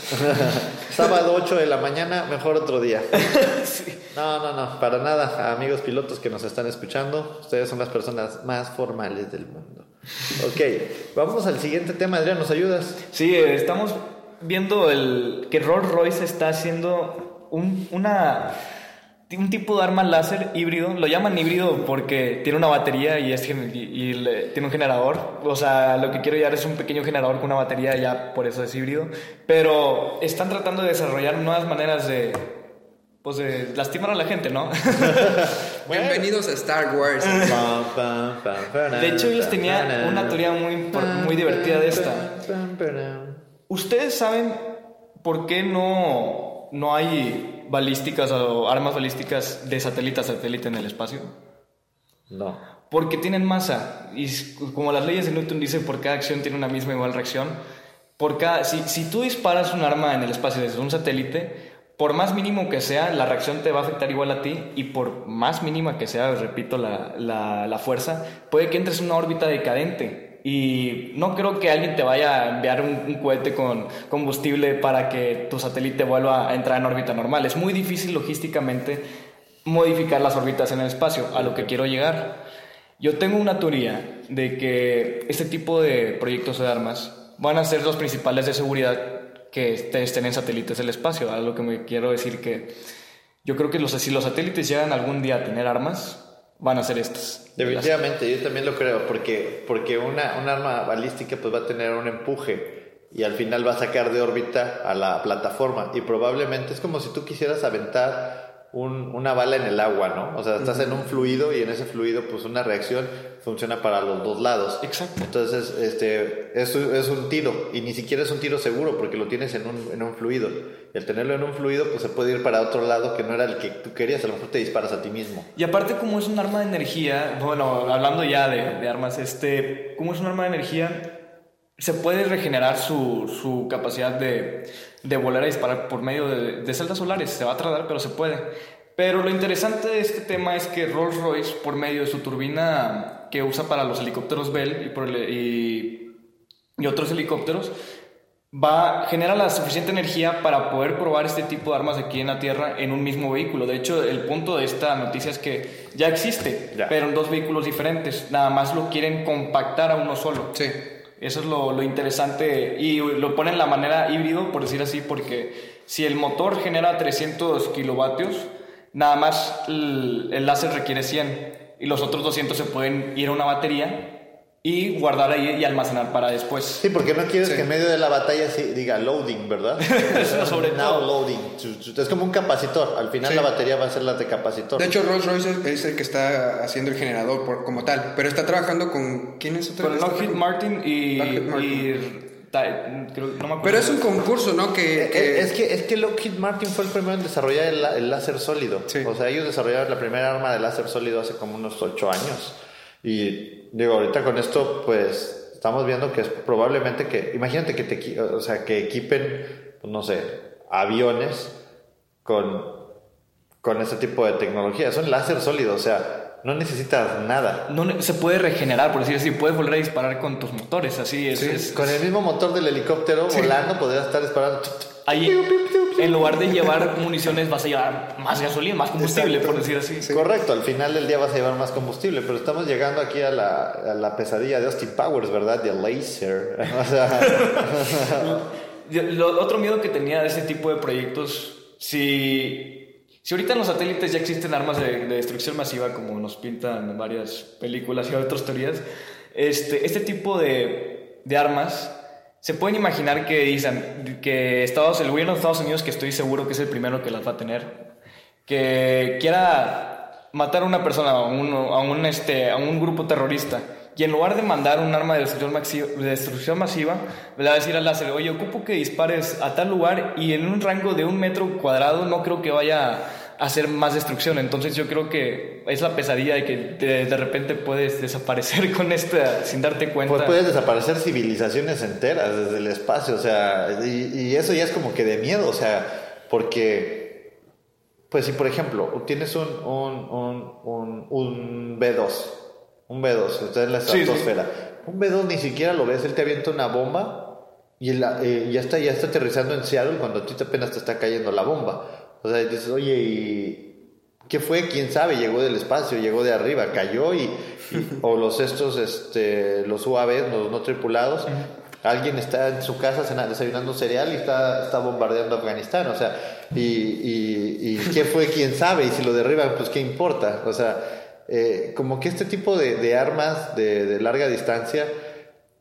Sábado 8 de la mañana, mejor otro día. No, no, no, para nada. Amigos pilotos que nos están escuchando, ustedes son las personas más formales del mundo. Ok, vamos al siguiente tema. Adrián, ¿nos ayudas? Sí, eh, estamos viendo el, que Rolls Royce está haciendo un, un tipo de arma láser híbrido. Lo llaman híbrido porque tiene una batería y, es, y, tiene un generador. O sea, lo que quiero llevar es un pequeño generador con una batería, ya por eso es híbrido. Pero están tratando de desarrollar nuevas maneras de, pues, de lastimar a la gente, ¿no? Bienvenidos a Star Wars. De hecho, yo les tenía una teoría muy, muy divertida de esta. ¿Ustedes saben por qué no, no hay balísticas o armas balísticas de satélite a satélite en el espacio? No. Porque tienen masa. Y como las leyes de Newton dicen, por cada acción tiene una misma igual reacción. Por cada, si, si tú disparas un arma en el espacio desde un satélite, por más mínimo que sea, la reacción te va a afectar igual a ti. Y por más mínima que sea, repito, la, la, fuerza, puede que entres en una órbita decadente. Y no creo que alguien te vaya a enviar un, un cohete con combustible para que tu satélite vuelva a entrar en órbita normal. Es muy difícil logísticamente modificar las órbitas en el espacio, a lo que quiero llegar. Yo tengo una teoría de que este tipo de proyectos de armas van a ser los principales de seguridad que estén en satélites del espacio, a lo que me quiero decir que yo creo que los, si los satélites llegan algún día a tener armas, van a ser estas. Definitivamente, yo también lo creo, porque, porque una, un arma balística pues va a tener un empuje y al final va a sacar de órbita a la plataforma y probablemente es como si tú quisieras aventar un- una bala en el agua, ¿no? O sea, estás en un fluido y en ese fluido pues una reacción funciona para los dos lados. Exacto. Entonces, este, es un tiro y ni siquiera es un tiro seguro porque lo tienes en un, en un fluido. Y al tenerlo en un fluido pues se puede ir para otro lado que no era el que tú querías, a lo mejor te disparas a ti mismo. Y aparte como es un arma de energía, bueno, hablando ya de, de armas, este, como es un arma de energía, se puede regenerar su, su capacidad de, de volar a disparar por medio de, de celdas solares. Se va a tardar, pero se puede. Pero lo interesante de este tema es que Rolls Royce, por medio de su turbina que usa para los helicópteros Bell y, por el- y, y otros helicópteros, va genera la suficiente energía para poder probar este tipo de armas aquí en la Tierra en un mismo vehículo. De hecho, el punto de esta noticia es que ya existe, Ya. pero en dos vehículos diferentes. Nada más lo quieren compactar a uno solo. Sí. Eso es lo, lo interesante y lo ponen de la manera híbrido, por decir así, porque si el motor genera 300 kilovatios, nada más el, el láser requiere 100 y los otros 200 se pueden ir a una batería y guardar ahí y almacenar para después. Sí, porque no quieres Sí. que en medio de la batalla sí diga loading, ¿verdad? Sobre Now todo. loading. Es como un capacitor. Al final Sí. la batería va a ser la de capacitor. De hecho, Rolls Royce es- el que está haciendo el generador por- como tal, pero está trabajando con... ¿Quién es otra Con? Lockheed Martin y, Lockheed Martin. y creo- no me. Pero es un concurso, ¿no? Que, que- Eh, Es que, es que Lockheed Martin fue el primero en desarrollar el, el láser sólido. Sí. O sea, ellos desarrollaron la primera arma de láser sólido hace como unos ocho años. Y digo, ahorita con esto, pues estamos viendo que es probablemente que, imagínate que te, o sea, que equipen, pues, no sé, aviones con, con este tipo de tecnología. Es un láser sólido, o sea, no necesitas nada. No se puede regenerar, por decir así. Puedes volver a disparar con tus motores, así es. es- Con el mismo motor del helicóptero volando podrías estar disparando. Ahí, en lugar de llevar municiones, vas a llevar más gasolina, más combustible, Exacto. por decir así. Correcto, al final del día vas a llevar más combustible, pero estamos llegando aquí a la, a la pesadilla de Austin Powers, ¿verdad? De laser. O sea, Lo otro miedo que tenía de ese tipo de proyectos, si, si ahorita en los satélites ya existen armas de, de destrucción masiva, como nos pintan en varias películas y otras teorías, este, este tipo de, de armas, se pueden imaginar que dicen que Estados, el gobierno de Estados Unidos, que estoy seguro que es el primero que las va a tener, que quiera matar a una persona, a un, a un, este, a un grupo terrorista, y en lugar de mandar un arma de destrucción, masiva, le va a decir al láser, oye, ocupo que dispares a tal lugar y en un rango de un metro cuadrado no creo que vaya hacer más destrucción. Entonces yo creo que es la pesadilla de que de, de repente puedes desaparecer con esta sin darte cuenta. pues puedes desaparecer civilizaciones enteras desde el espacio, o sea, y, y eso ya es como que de miedo, o sea, porque, pues si por ejemplo tienes un, un, un, un, un B2, un B2, está en la Sí, sí. estratosfera, un B2 ni siquiera lo ves, él te avienta una bomba y eh, ya, está, ya está aterrizando en Seattle cuando a ti apenas te está cayendo la bomba. O sea, dices, oye, ¿y qué fue? ¿Quién sabe? Llegó del espacio, llegó de arriba, cayó y, y- o los estos, este, los UAVs, los no tripulados, alguien está en su casa desayunando cereal y está, está bombardeando Afganistán, o sea, y, y, y qué fue? ¿Quién sabe? Y si lo derriban, pues qué importa, o sea, eh, como que este tipo de, de armas de, de larga distancia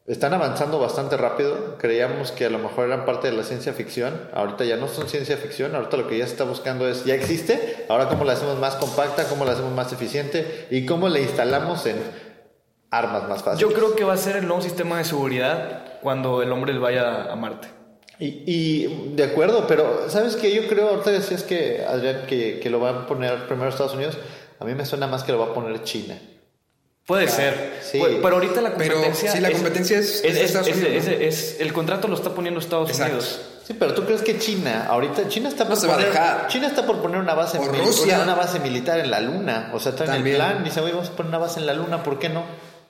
están avanzando bastante rápido. Creíamos que a lo mejor eran parte de la ciencia ficción. Ahorita ya no son ciencia ficción. Ahorita lo que ya se está buscando es, ya existe. Ahora cómo la hacemos más compacta, cómo la hacemos más eficiente y cómo la instalamos en armas más fáciles. Yo creo que va a ser el nuevo sistema de seguridad cuando el hombre vaya a Marte. Y, y de acuerdo, pero ¿sabes qué? Yo creo, ahorita decías que, Adrián, que, que lo van a poner primero Estados Unidos. A mí me suena más que lo va a poner China. Puede ser. sí. Pero ahorita la Pero competencia. sí, la competencia es- es es- Unidos, es- ¿no? es- el contrato lo está poniendo Estados Exacto. Unidos. Sí, pero tú crees que China, ahorita China está No por a poner. China está por poner una base, O Rusia. una, base militar en la luna, o sea, está en el plan, dice, oye, vamos a poner una base en la luna, ¿por qué no?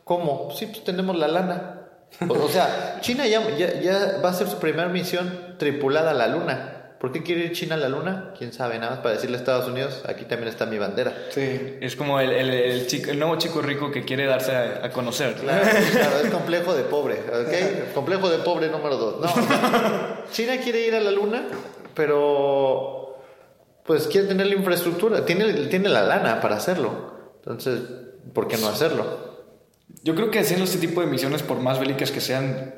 ¿Cómo? Sí, pues tenemos la lana. O, o sea, China ya, ya, ya va a hacer su primera misión tripulada a la luna. ¿Por qué quiere ir China a la luna? ¿Quién sabe? Nada más para decirle a Estados Unidos, aquí también está mi bandera. Sí. Es como el, el, el chico- el nuevo chico rico que quiere darse a, a conocer. Claro, claro, es complejo de pobre, ¿ok? Complejo de pobre número dos. No, China quiere ir a la luna, pero pues quiere tener la infraestructura, tiene, tiene la lana para hacerlo. Entonces, ¿por qué no hacerlo? Yo creo que haciendo este tipo de misiones, por más bélicas que sean,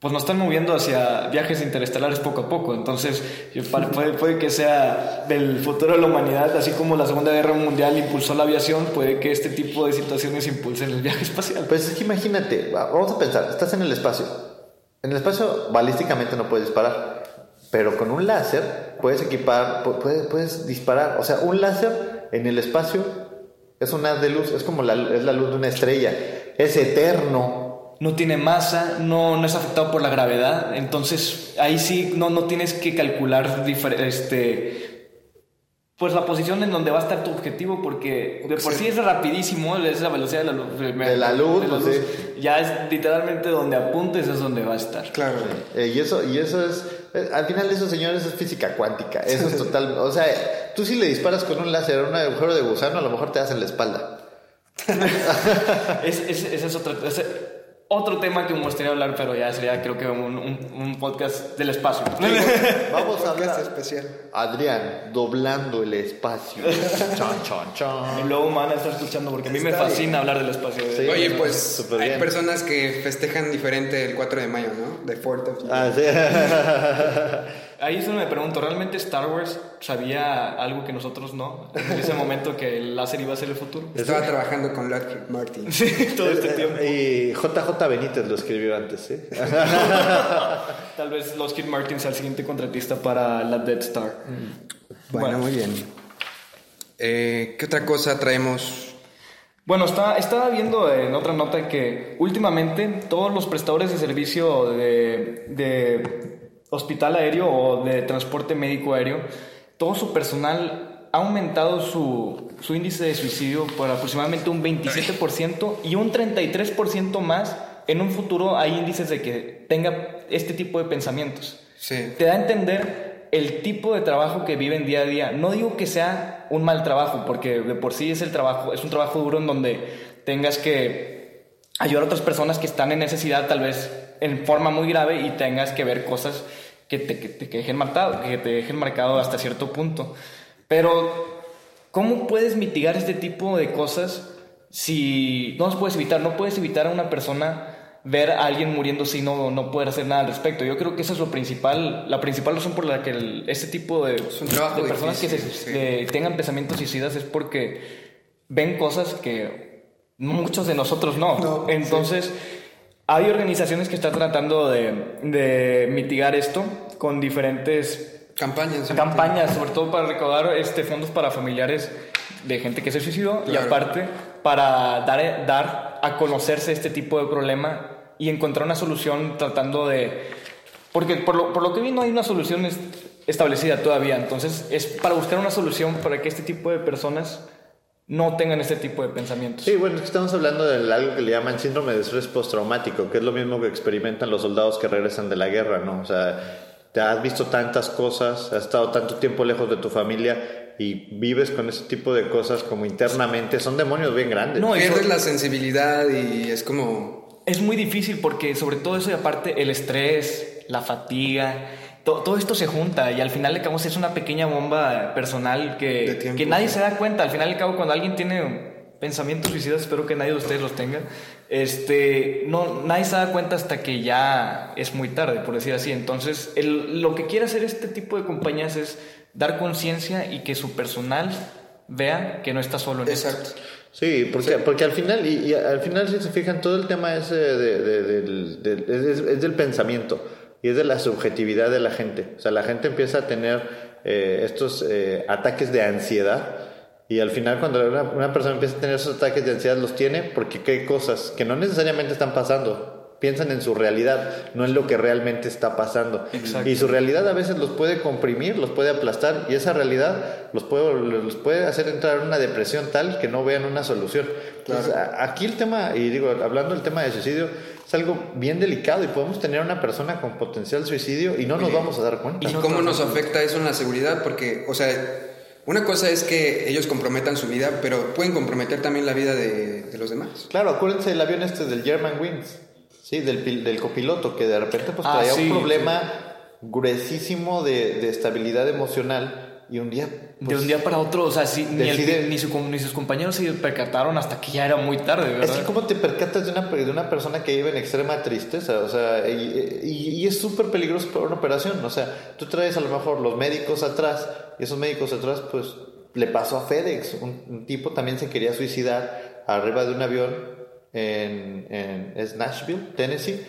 pues nos están moviendo hacia viajes interestelares poco a poco. Entonces, puede, que sea del futuro de la humanidad, así como la Segunda Guerra Mundial impulsó la aviación, puede que este tipo de situaciones impulsen el viaje espacial. Pues es que imagínate, va- vamos a pensar, estás en el espacio. En el espacio balísticamente no puedes disparar, pero con un láser puedes equipar, pu- puedes, puedes disparar. O sea, un láser en el espacio es un haz de luz, es como la, es la luz de una estrella, es eterno. No tiene masa, no, no es afectado por la gravedad, entonces ahí sí no, no tienes que calcular este, pues la posición en donde va a estar tu objetivo, porque de por sí es rapidísimo, es la velocidad de la luz. De la luz, de la pues. Ya es literalmente donde apuntes es donde va a estar. Claro. Eh, y eso, y eso es, eh, al final de esos señores es física cuántica, eso es total, o sea, tú si le disparas con un láser a un agujero de gusano, a lo mejor te das en la espalda. Es, es- ese es ese- otro tema que me gustaría hablar, pero ya sería creo que un, un- un podcast del espacio. Vamos a Podcast hablar. especial. Adrián, doblando el espacio. Chan, chan, chan. y luego me van a estar escuchando porque a mí me fascina hablar del espacio. Sí. Oye, pues hay bien. personas que festejan diferente el 4 de mayo, ¿no? De 4 of July. Ah, sí. Ahí es donde me pregunto, ¿realmente Star Wars sabía algo que nosotros no? En ese momento que el láser iba a ser el futuro. Estaba trabajando con Lockheed Martin. Sí, todo este tiempo. Y JJ Benítez lo escribió antes, ¿eh? Tal vez Lockheed Martin sea el siguiente contratista para la Dead Star. Bueno, Bueno. muy bien. Eh, ¿Qué otra cosa traemos? Bueno, está, estaba viendo en otra nota que últimamente todos los prestadores de servicio de, de hospital aéreo o de transporte médico aéreo, todo su personal ha aumentado su, su índice de suicidio por aproximadamente un 27% y un 33% más. En un futuro hay índices de que tenga este tipo de pensamientos. Sí. Te da a entender el tipo de trabajo que viven día a día. No digo que sea un mal trabajo, porque de por sí es el trabajo, es un trabajo duro en donde tengas que ayudar a otras personas que están en necesidad, tal vez en forma muy grave, y tengas que ver cosas que te, que te dejen marcado, que te dejen marcado hasta cierto punto. Pero, ¿cómo puedes mitigar este tipo de cosas si no los puedes evitar? No puedes evitar a una persona ver a alguien muriéndose y no, no poder hacer nada al respecto. Yo creo que esa es lo principal, la principal razón por la que el- este tipo de, un trabajo de personas que difícil, se- sí. que tengan pensamientos suicidas es porque ven cosas que muchos de nosotros no. No, Entonces, hay organizaciones que están tratando de, de mitigar esto con diferentes Campañas. ¿sí? campañas, sobre todo para recaudar este, fondos para familiares de gente que se suicidó y Claro. aparte para dar, dar a conocerse este tipo de problema y encontrar una solución tratando de... Porque por lo, por lo que vi no hay una solución es- establecida todavía, entonces es para buscar una solución para que este tipo de personas no tengan este tipo de pensamientos. Sí, bueno, es que estamos hablando de algo que le llaman síndrome de estrés postraumático, que es lo mismo que experimentan los soldados que regresan de la guerra, ¿no? O sea, te has visto tantas cosas, has estado tanto tiempo lejos de tu familia y vives con ese tipo de cosas como internamente, son demonios bien grandes. No, y Pierdes la sensibilidad y es como... Es muy difícil porque sobre todo eso y aparte el estrés, la fatiga, to- todo esto se junta y al final de cabo es una pequeña bomba personal que, tiempo, que nadie sí. se da cuenta. Al final de cabo cuando alguien tiene pensamientos suicidas, espero que nadie de ustedes los tenga, este, no, nadie se da cuenta hasta que ya es muy tarde, por decir así. Entonces, el- lo que quiere hacer este tipo de compañías es dar conciencia y que su personal vea que no está solo en esto. Exacto. Sí, porque, porque al final, y, y al final si se fijan, todo el tema ese de, de- es, es- es del pensamiento y es de la subjetividad de la gente. O sea, la gente empieza a tener eh, estos eh, ataques de ansiedad y al final cuando una, una persona empieza a tener esos ataques de ansiedad los tiene porque hay cosas que no necesariamente están pasando. Piensan en su realidad, no en lo que realmente está pasando. Exacto. Y su realidad a veces los puede comprimir, los puede aplastar y esa realidad los puede, los puede hacer entrar en una depresión tal que no vean una solución. Entonces, a- aquí el tema, y digo, hablando del tema de suicidio, es algo bien delicado y podemos tener una persona con potencial suicidio y no nos vamos a dar cuenta. ¿Y cómo nos afecta eso en la seguridad? Porque, o sea, una cosa es que ellos comprometan su vida, pero pueden comprometer también la vida de, de los demás. Claro, acuérdense del avión este del German Wings, sí, del, del copiloto que de repente pues Ah, traía sí, un problema gruesísimo de, de estabilidad emocional y un día... de pues, un día para otro, o sea, sí, ni, el- decide- ni, su- ni sus compañeros se percataron hasta que ya era muy tarde, ¿verdad? Es que cómo te percatas de una, de una persona que vive en extrema tristeza, o sea, y, y- y es súper peligroso para una operación, o sea, tú traes a lo mejor los médicos atrás, y esos médicos atrás, pues, le pasó a FedEx, un, un tipo también se quería suicidar arriba de un avión en, en es Nashville, Tennessee,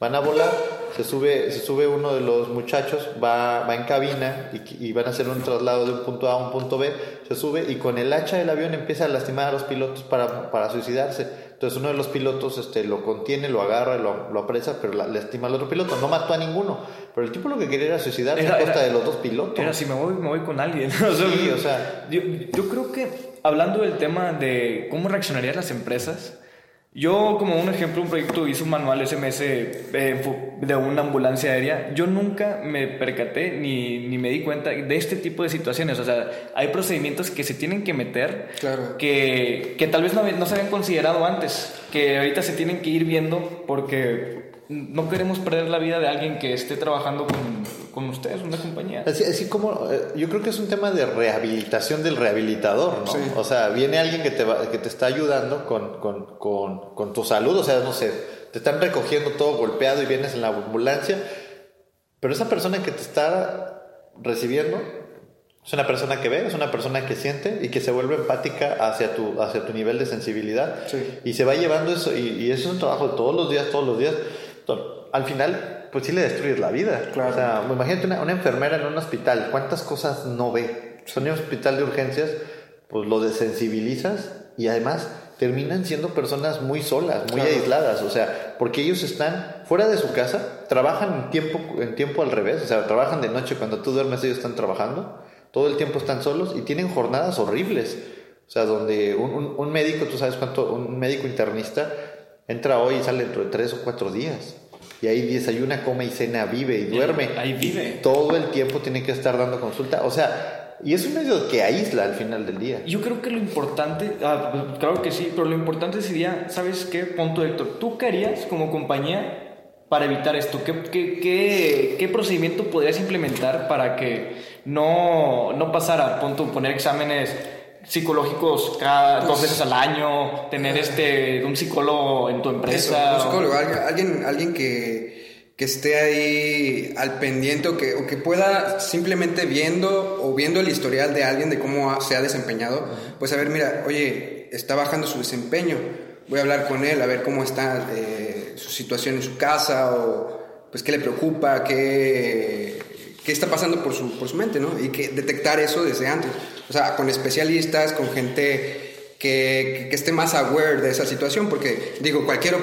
van a volar, se sube, se sube uno de los muchachos, va, va en cabina y, y van a hacer un traslado de un punto A a un punto B, se sube y con el hacha del avión empieza a lastimar a los pilotos para, para suicidarse. Entonces uno de los pilotos este, lo contiene, lo agarra, lo, lo apresa, pero la- lastima al otro piloto. No mató a ninguno, pero el tipo lo que quería era suicidarse Era- a costa era- de los dos pilotos. Era si me voy, me voy con alguien. O sea, Sí, o sea- Yo, yo creo que hablando del tema de cómo reaccionarían las empresas, yo como un ejemplo, un proyecto hice un manual SMS eh, de una ambulancia aérea. Yo nunca me percaté ni, ni me di cuenta de este tipo de situaciones. O sea, hay procedimientos que se tienen que meter Claro. que, que tal vez no, no se habían considerado antes, que ahorita se tienen que ir viendo porque no queremos perder la vida de alguien que esté trabajando con, con ustedes, una compañía. Así, así como eh, yo creo que es un tema de rehabilitación del rehabilitador, ¿no? Sí. O sea, viene alguien que te, va- que te está ayudando con, con, con, con tu salud, o sea, no sé, te están recogiendo todo golpeado y vienes en la ambulancia, pero esa persona que te está recibiendo. Es una persona que ve, es una persona que siente y que se vuelve empática hacia tu, hacia tu nivel de sensibilidad. Sí. Y se va llevando eso, y, y eso es un trabajo de todos los días, todos los días. To- Al final, pues sí le destruyes la vida. Claro. O sea, imagínate una, una enfermera en un hospital, ¿cuántas cosas no ve? Son en un hospital de urgencias, pues lo desensibilizas y además terminan siendo personas muy solas, muy Claro. aisladas, o sea, porque ellos están fuera de su casa, trabajan en tiempo, en tiempo al revés, o sea, trabajan de noche cuando tú duermes, ellos están trabajando, todo el tiempo están solos y tienen jornadas horribles, o sea, donde un, un- un médico, tú sabes cuánto, un médico internista entra hoy y sale dentro de tres o cuatro días. Y ahí desayuna, come y cena, vive y duerme. ahí vive. Todo el tiempo tiene que estar dando consulta. O sea, y es un medio que aísla al final del día. Yo creo que lo importante, ah, claro que sí, pero lo importante sería, ¿sabes qué? Punto, Héctor. ¿Tú qué harías como compañía para evitar esto? ¿Qué, qué, qué, qué procedimiento podrías implementar para que no, no pasara, punto, poner exámenes psicológicos cada dos veces al año, tener este un psicólogo en tu Eso, empresa? un psicólogo, alguien, alguien, alguien que, que esté ahí al pendiente o que, o que pueda simplemente viendo o viendo el historial de alguien de cómo se ha desempeñado, pues a ver, mira, oye, está bajando su desempeño, voy a hablar con él, a ver cómo está eh, su situación en su casa o pues qué le preocupa, qué, qué está pasando por su, por su mente, ¿no? Y que detectar eso desde antes. O sea, con especialistas, con gente que, que esté más aware de esa situación, porque digo, cualquier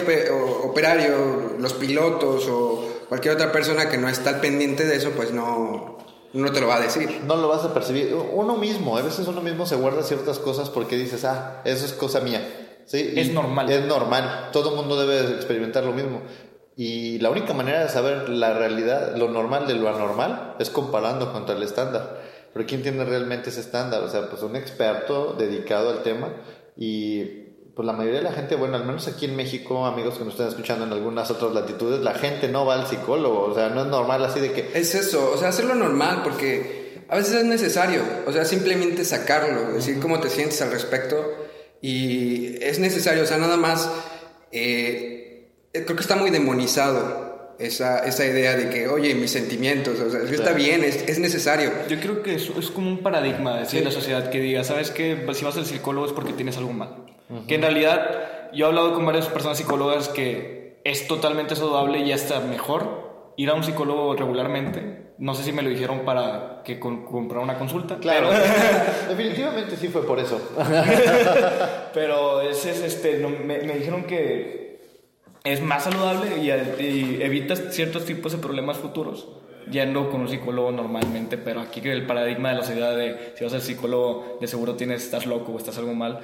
operario, los pilotos o cualquier otra persona que no está al pendiente de eso, pues no, no te lo va a decir. No lo vas a percibir. Uno mismo, a veces uno mismo se guarda ciertas cosas porque dices, ah, eso es cosa mía. ¿Sí? Es normal. Es normal. Todo el mundo debe experimentar lo mismo. Y la única manera de saber la realidad, lo normal de lo anormal, es comparando contra el estándar. Pero ¿quién tiene realmente ese estándar? O sea, pues un experto dedicado al tema y pues la mayoría de la gente, bueno, al menos aquí en México, amigos que nos están escuchando en algunas otras latitudes, la gente no va al psicólogo, o sea, no es normal así de que Es eso, o sea, hacerlo normal, porque a veces es necesario, o sea, simplemente sacarlo, decir cómo te sientes al respecto, y es necesario, o sea, nada más, eh, creo que está muy demonizado esa, esa idea de que, oye, mis sentimientos, o sea, está Claro. bien, es, es necesario. Yo creo que eso es como un paradigma de la sociedad que diga, ¿sabes qué? Si vas al psicólogo es porque tienes algo mal. Que en realidad, yo he hablado con varias personas psicólogas que es totalmente saludable y hasta mejor ir a un psicólogo regularmente. No sé si me lo dijeron para que con, comprar una consulta. Claro, Pero, definitivamente sí fue por eso. pero ese es este, no, me, me dijeron que es más saludable y, y evitas ciertos tipos de problemas futuros yendo con un psicólogo normalmente, pero aquí el paradigma de la sociedad de si vas al psicólogo de seguro tienes estás loco o estás algo mal,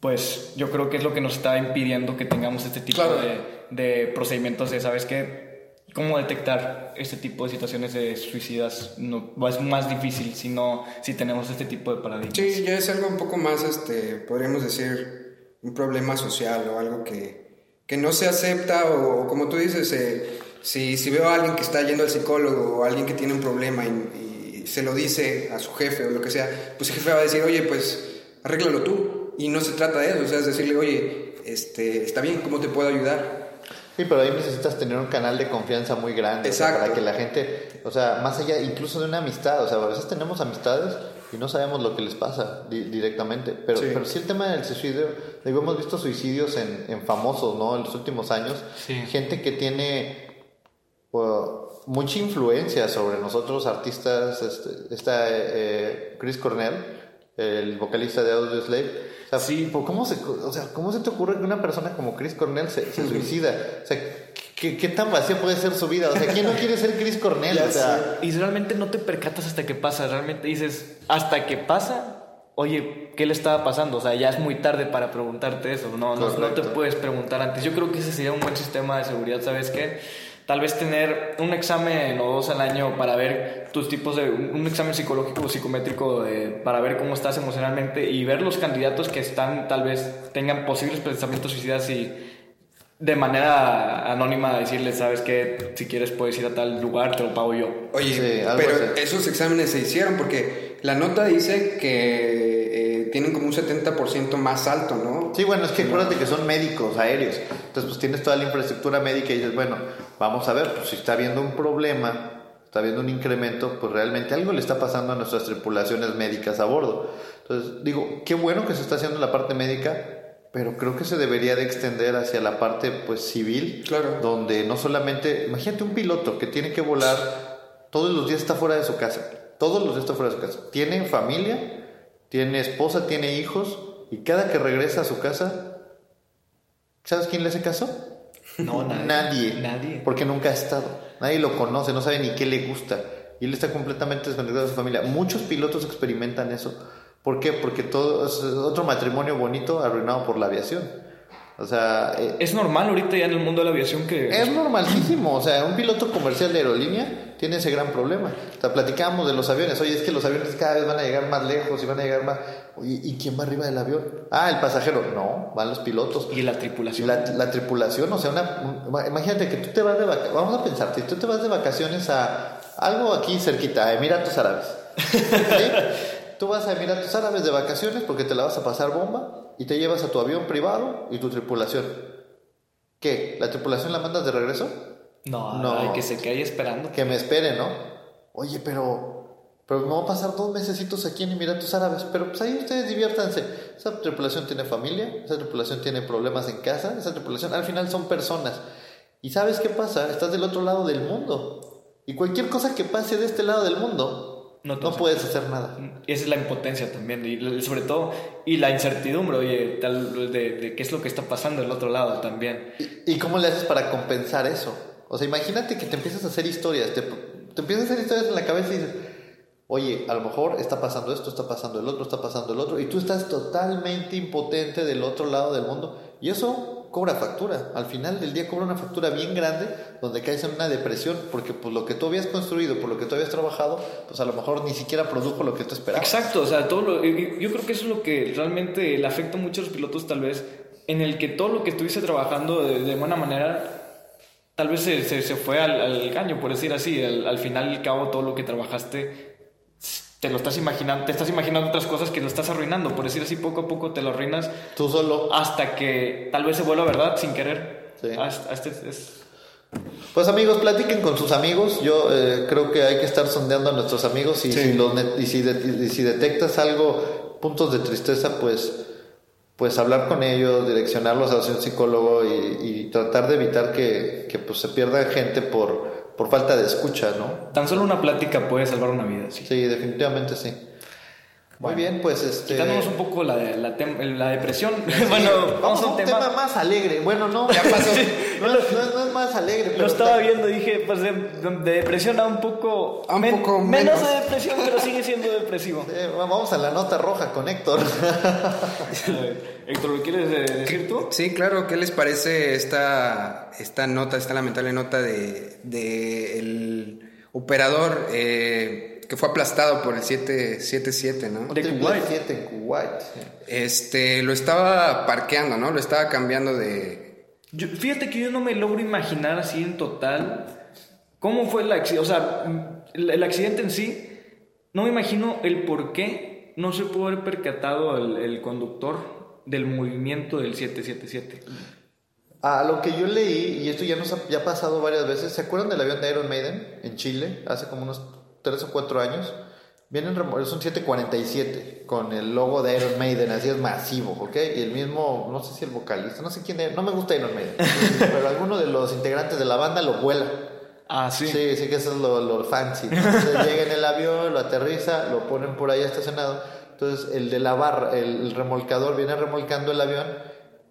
pues yo creo que es lo que nos está impidiendo que tengamos este tipo Claro. de, de procedimientos de, ¿sabes qué? ¿Cómo detectar este tipo de situaciones de suicidas? No, es más difícil si no, si tenemos este tipo de paradigmas. Sí, ya es algo un poco más, este, podríamos decir, un problema social o algo que, que no se acepta o, como tú dices, eh, si, si veo a alguien que está yendo al psicólogo o alguien que tiene un problema y, y se lo dice a su jefe o lo que sea, pues el jefe va a decir, oye, pues arréglalo tú. Y no se trata de eso, o sea, es decirle, oye, este, está bien, ¿cómo te puedo ayudar? Sí, pero ahí necesitas tener un canal de confianza muy grande o sea, Exacto. para que la gente, o sea, más allá incluso de una amistad, o sea, a veces tenemos amistades y no sabemos lo que les pasa di- directamente, pero Sí. pero sí el tema del suicidio, digo, hemos visto suicidios en, en famosos, ¿no? En los últimos años, Sí. gente que tiene mucha influencia sobre nosotros artistas, este, está eh, Chris Cornell, el vocalista de Audioslave. O sea, Sí. ¿por ¿cómo, se, o sea, ¿cómo se te ocurre que una persona como Chris Cornell se, se suicida? O sea, ¿qué, ¿qué tan vacía puede ser su vida? O sea, ¿quién no quiere ser Chris Cornell? O sea, Y realmente no te percatas hasta que pasa, realmente dices, hasta que pasa, oye, ¿qué le estaba pasando? O sea, ya es muy tarde para preguntarte eso, no, no, no te puedes preguntar antes. Yo creo que ese sería un buen sistema de seguridad, ¿sabes qué? Tal vez tener un examen o dos al año para ver tus tipos de... un un examen psicológico o psicométrico de- para ver cómo estás emocionalmente y ver los candidatos que están, tal vez tengan posibles pensamientos suicidas y de manera anónima decirles, ¿sabes qué? Si quieres puedes ir a tal lugar, te lo pago yo. Oye, Sí, pero así. esos exámenes se hicieron porque la nota dice que eh, tienen como un 70% más alto, ¿no? Sí, bueno, es que acuérdate que son médicos aéreos. Entonces, pues tienes toda la infraestructura médica y dices, bueno, vamos a ver, pues si está habiendo un problema, está habiendo un incremento, pues realmente algo le está pasando a nuestras tripulaciones médicas a bordo. Entonces, digo, qué bueno que se está haciendo la parte médica, pero creo que se debería de extender hacia la parte pues civil, Claro. donde no solamente, imagínate un piloto que tiene que volar todos los días está fuera de su casa, todos los días está fuera de su casa, tiene familia, tiene esposa, tiene hijos y cada que regresa a su casa, ¿sabes quién le hace caso? No, nadie. Nadie. Nadie. Porque nunca ha estado. Nadie lo conoce, no sabe ni qué le gusta. Y él está completamente desconectado de su familia. Muchos pilotos experimentan eso. ¿Por qué? Porque todo es otro matrimonio bonito arruinado por la aviación. O sea, eh, Es normal ahorita ya en el mundo de la aviación que... es normalísimo. O sea, un piloto comercial de aerolínea tiene ese gran problema. O sea, platicábamos de los aviones. Oye, es que los aviones cada vez van a llegar más lejos y van a llegar más. Oye, ¿y quién va arriba del avión? Ah, el pasajero. No, van los pilotos. Y la tripulación. La, la tripulación, o sea, una, un- imagínate que tú te vas de vacaciones, vamos a pensar, si tú te vas de vacaciones a algo aquí cerquita, a Emiratos Árabes. ¿sí? Tú vas a Emiratos Árabes de vacaciones porque te la vas a pasar bomba y te llevas a tu avión privado y tu tripulación. ¿Qué? ¿La tripulación la mandas de regreso? No, No. hay que se quede ahí esperando. Que me espere, ¿no? Oye, pero, pero me voy a pasar dos mesecitos aquí en Emiratos Árabes, pero pues ahí ustedes diviértanse. Esa tripulación tiene familia, esa tripulación tiene problemas en casa, esa tripulación al final son personas. ¿Y sabes qué pasa? Estás del otro lado del mundo. Y cualquier cosa que pase de este lado del mundo, No puedes hacer nada. Y esa es la impotencia también, y sobre todo, y la incertidumbre, oye, tal, de, de qué es lo que está pasando del otro lado también. ¿Y, y cómo le haces para compensar eso? O sea, imagínate que te empiezas a hacer historias, te, te empiezas a hacer historias en la cabeza y dices, oye, a lo mejor está pasando esto, está pasando el otro, está pasando el otro, y tú estás totalmente impotente del otro lado del mundo, y eso cobra factura. Al final del día cobra una factura bien grande, donde caes en una depresión, porque pues lo que tú habías construido, por lo que tú habías trabajado, pues a lo mejor ni siquiera produjo lo que tú esperabas. Exacto, o sea, todo lo- yo creo que eso es lo que realmente le afecta mucho a los pilotos, tal vez, en el que todo lo que estuviste trabajando de, buena manera, tal vez se, se, se fue al, al caño, por decir así, al, al final al cabo todo lo que trabajaste, te lo estás imaginando, te estás imaginando otras cosas que lo estás arruinando, por decir así, poco a poco te lo arruinas Tú solo. hasta que tal vez se vuelva verdad sin querer. Sí. Hasta- hasta es- es- Pues amigos, platiquen con sus amigos. Yo eh, creo que hay que estar sondeando a nuestros amigos y, Sí. si, los ne- y, si de- y si detectas algo, puntos de tristeza, pues, pues hablar con ellos, direccionarlos hacia un psicólogo y, y tratar de evitar que, que, pues, se pierda gente por, por falta de escucha, ¿no? tan solo una plática puede salvar una vida, sí. Sí, definitivamente sí. Muy bien, pues este... Quitándonos un poco la, de- la, la depresión. Sí, bueno, vamos a un tema... más alegre. Bueno, no, ya pasó. no, es, no es- no es más alegre, pero Lo estaba viendo, dije, pues de, de depresión a un poco. A un poco menos. menos. de depresión, pero sigue siendo depresivo. Vamos a la nota roja con Héctor. Héctor, ¿lo quieres eh, decir tú? Sí, claro, ¿qué les parece esta, esta nota, esta lamentable nota de, de el operador eh, que fue aplastado por el 777, ¿no? De Kuwait. Kuwait. Este, lo estaba parqueando, ¿no? Lo estaba cambiando de... Yo- fíjate que yo no me logro imaginar así en total cómo fue el accidente. O sea, el, el accidente en sí, no me imagino el por qué no se pudo haber percatado el, el conductor del movimiento del 777. A lo que yo leí, y esto ya nos ha, ya ha pasado varias veces, ¿se acuerdan del avión de Iron Maiden en Chile? Hace como unos 3 o 4 años. Vienen, es un 747 con el logo de Iron Maiden, así es masivo, ¿ok? Y el mismo, no sé si el vocalista, no sé quién es, no me gusta Iron Maiden, pero alguno de los integrantes de la banda lo vuela. Ah, sí. Sí, sí que eso es lo, lo fancy. Entonces llega en el avión, lo aterriza, lo ponen por ahí estacionado. Entonces el de la barra, el, el remolcador viene remolcando el avión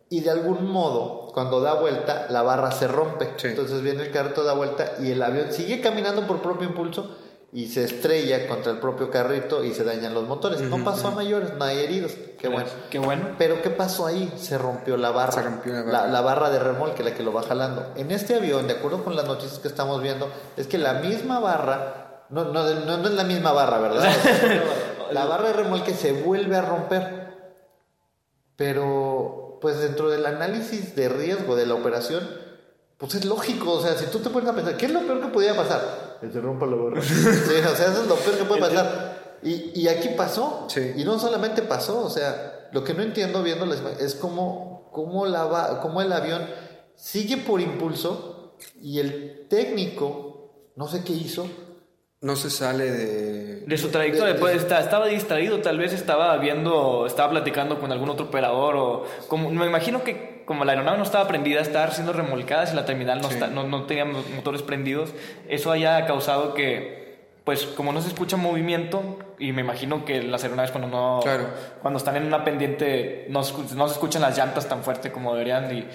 y de algún modo, cuando da vuelta, la barra se rompe. Sí. Entonces viene el carrito, da vuelta y el avión sigue caminando por propio impulso y se estrella contra el propio carrito y se dañan los motores. No pasó a mayores, no hay heridos. Qué bueno. Qué bueno. Pero ¿qué pasó ahí? Se rompió la barra. Se rompió la barra. La, la barra de remolque, la que lo va jalando. En este avión, de acuerdo con las noticias que estamos viendo, es que la misma barra, no, no, no, no es la misma barra, ¿verdad? La barra de remolque se vuelve a romper. Pero, pues dentro del análisis de riesgo de la operación, pues es lógico. O sea, si tú te pones a pensar, ¿qué es lo peor que podía pasar? Que se rompa la barra. sí, o sea, eso es lo peor que puede pasar. Y, y aquí pasó. Sí. Y no solamente pasó, o sea, lo que no entiendo ima- es cómo, cómo, la va- cómo el avión sigue por impulso y el técnico, no sé qué hizo, no se sale de... De su trayectoria, de- pues está- estaba distraído, tal vez estaba viendo, estaba platicando con algún otro operador o como me imagino que como la aeronave no estaba prendida, estaba siendo remolcada si la terminal no, Sí. está- no, no tenía mo- motores prendidos, eso haya causado que, pues como no se escucha movimiento y me imagino que las aeronaves cuando no, Claro. cuando están en una pendiente no, no se escuchan las llantas tan fuerte como deberían y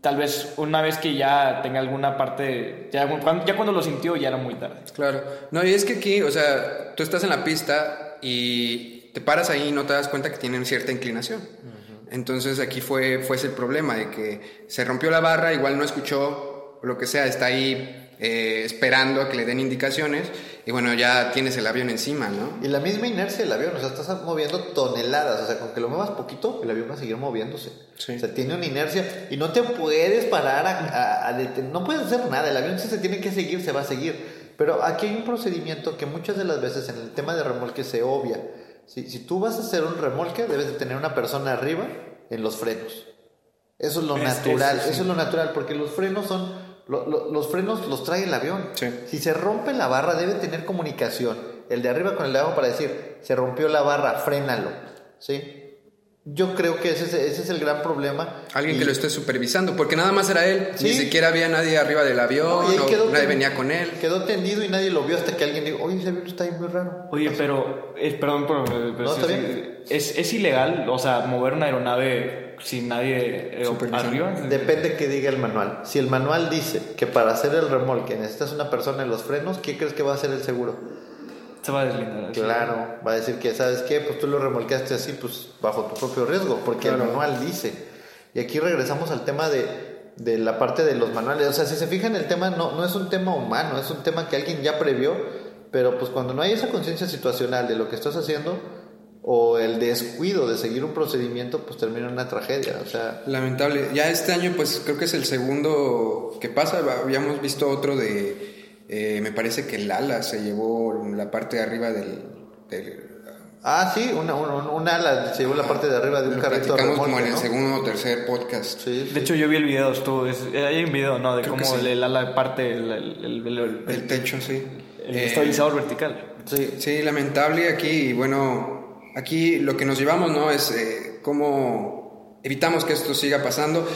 tal vez una vez que ya tenga alguna parte, ya, cuando- ya cuando lo sintió ya era muy tarde. Claro. No, y es que aquí, o sea, tú estás en la pista y te paras ahí y no te das cuenta que tienen cierta inclinación. Entonces aquí fue, fue ese el problema de que se rompió la barra, igual no escuchó lo que sea, está ahí eh, esperando a que le den indicaciones y bueno, ya tienes el avión encima, ¿no? Y la misma inercia del avión, o sea, estás moviendo toneladas, o sea, con que lo muevas poquito, el avión va a seguir moviéndose. Sí. O sea, tiene una inercia y no te puedes parar a, a- a deten- no puedes hacer nada, el avión si se tiene que seguir, se va a seguir. Pero aquí hay un procedimiento que muchas de las veces en el tema de remolque se obvia. Si, si tú vas a hacer un remolque, debes de tener una persona arriba en los frenos. Eso es lo Es- natural, sí. eso es lo natural, porque los frenos son, lo- lo- los frenos los trae el avión. Sí. Si se rompe la barra, debe tener comunicación. El de arriba con el de abajo para decir, se rompió la barra, frénalo. ¿Sí? Yo creo que ese es, ese es el gran problema. Alguien Y- que lo esté supervisando, porque nada más era él, ni siquiera había nadie arriba del avión, No, nadie ten- venía con él. Quedó tendido y nadie lo vio hasta que alguien dijo, oye, ese avión está ahí muy raro. Oye, pero, perdón, pero, pero No, sí, está sí, bien. ¿Es, ¿es ilegal, o sea, mover una aeronave sin nadie eh, arriba? Depende que diga el manual. Si el manual dice que para hacer el remolque necesitas una persona en los frenos, ¿qué crees que va a hacer el seguro? Se va a deslindar. así. Claro, va a decir que, ¿sabes qué? Pues tú lo remolcaste así, pues bajo tu propio riesgo, porque el Claro. manual dice. Y aquí regresamos al tema de, de la parte de los manuales. O sea, si se fijan, el tema no, no es un tema humano, es un tema que alguien ya previó, pero pues cuando no hay esa conciencia situacional de lo que estás haciendo, o el descuido de seguir un procedimiento, pues termina en una tragedia. O sea, Lamentable. Ya este año, pues creo que es el segundo que pasa. Habíamos visto otro de, eh, me parece que el ala se llevó la parte de arriba del... del- ah, sí, una, una, una ala se llevó la parte de arriba de un carrito remolque, como en el ¿no? segundo o tercer podcast. Sí, sí. De hecho, yo vi el video, estuvo, es- eh, hay un video, ¿no? De Creo cómo sí. el, el ala parte, el, el, el, el- el- El techo, sí. el Eh, estabilizador vertical. sí. Sí, lamentable aquí. Y bueno, aquí lo que nos llevamos, ¿no? Es eh, cómo evitamos que esto siga pasando.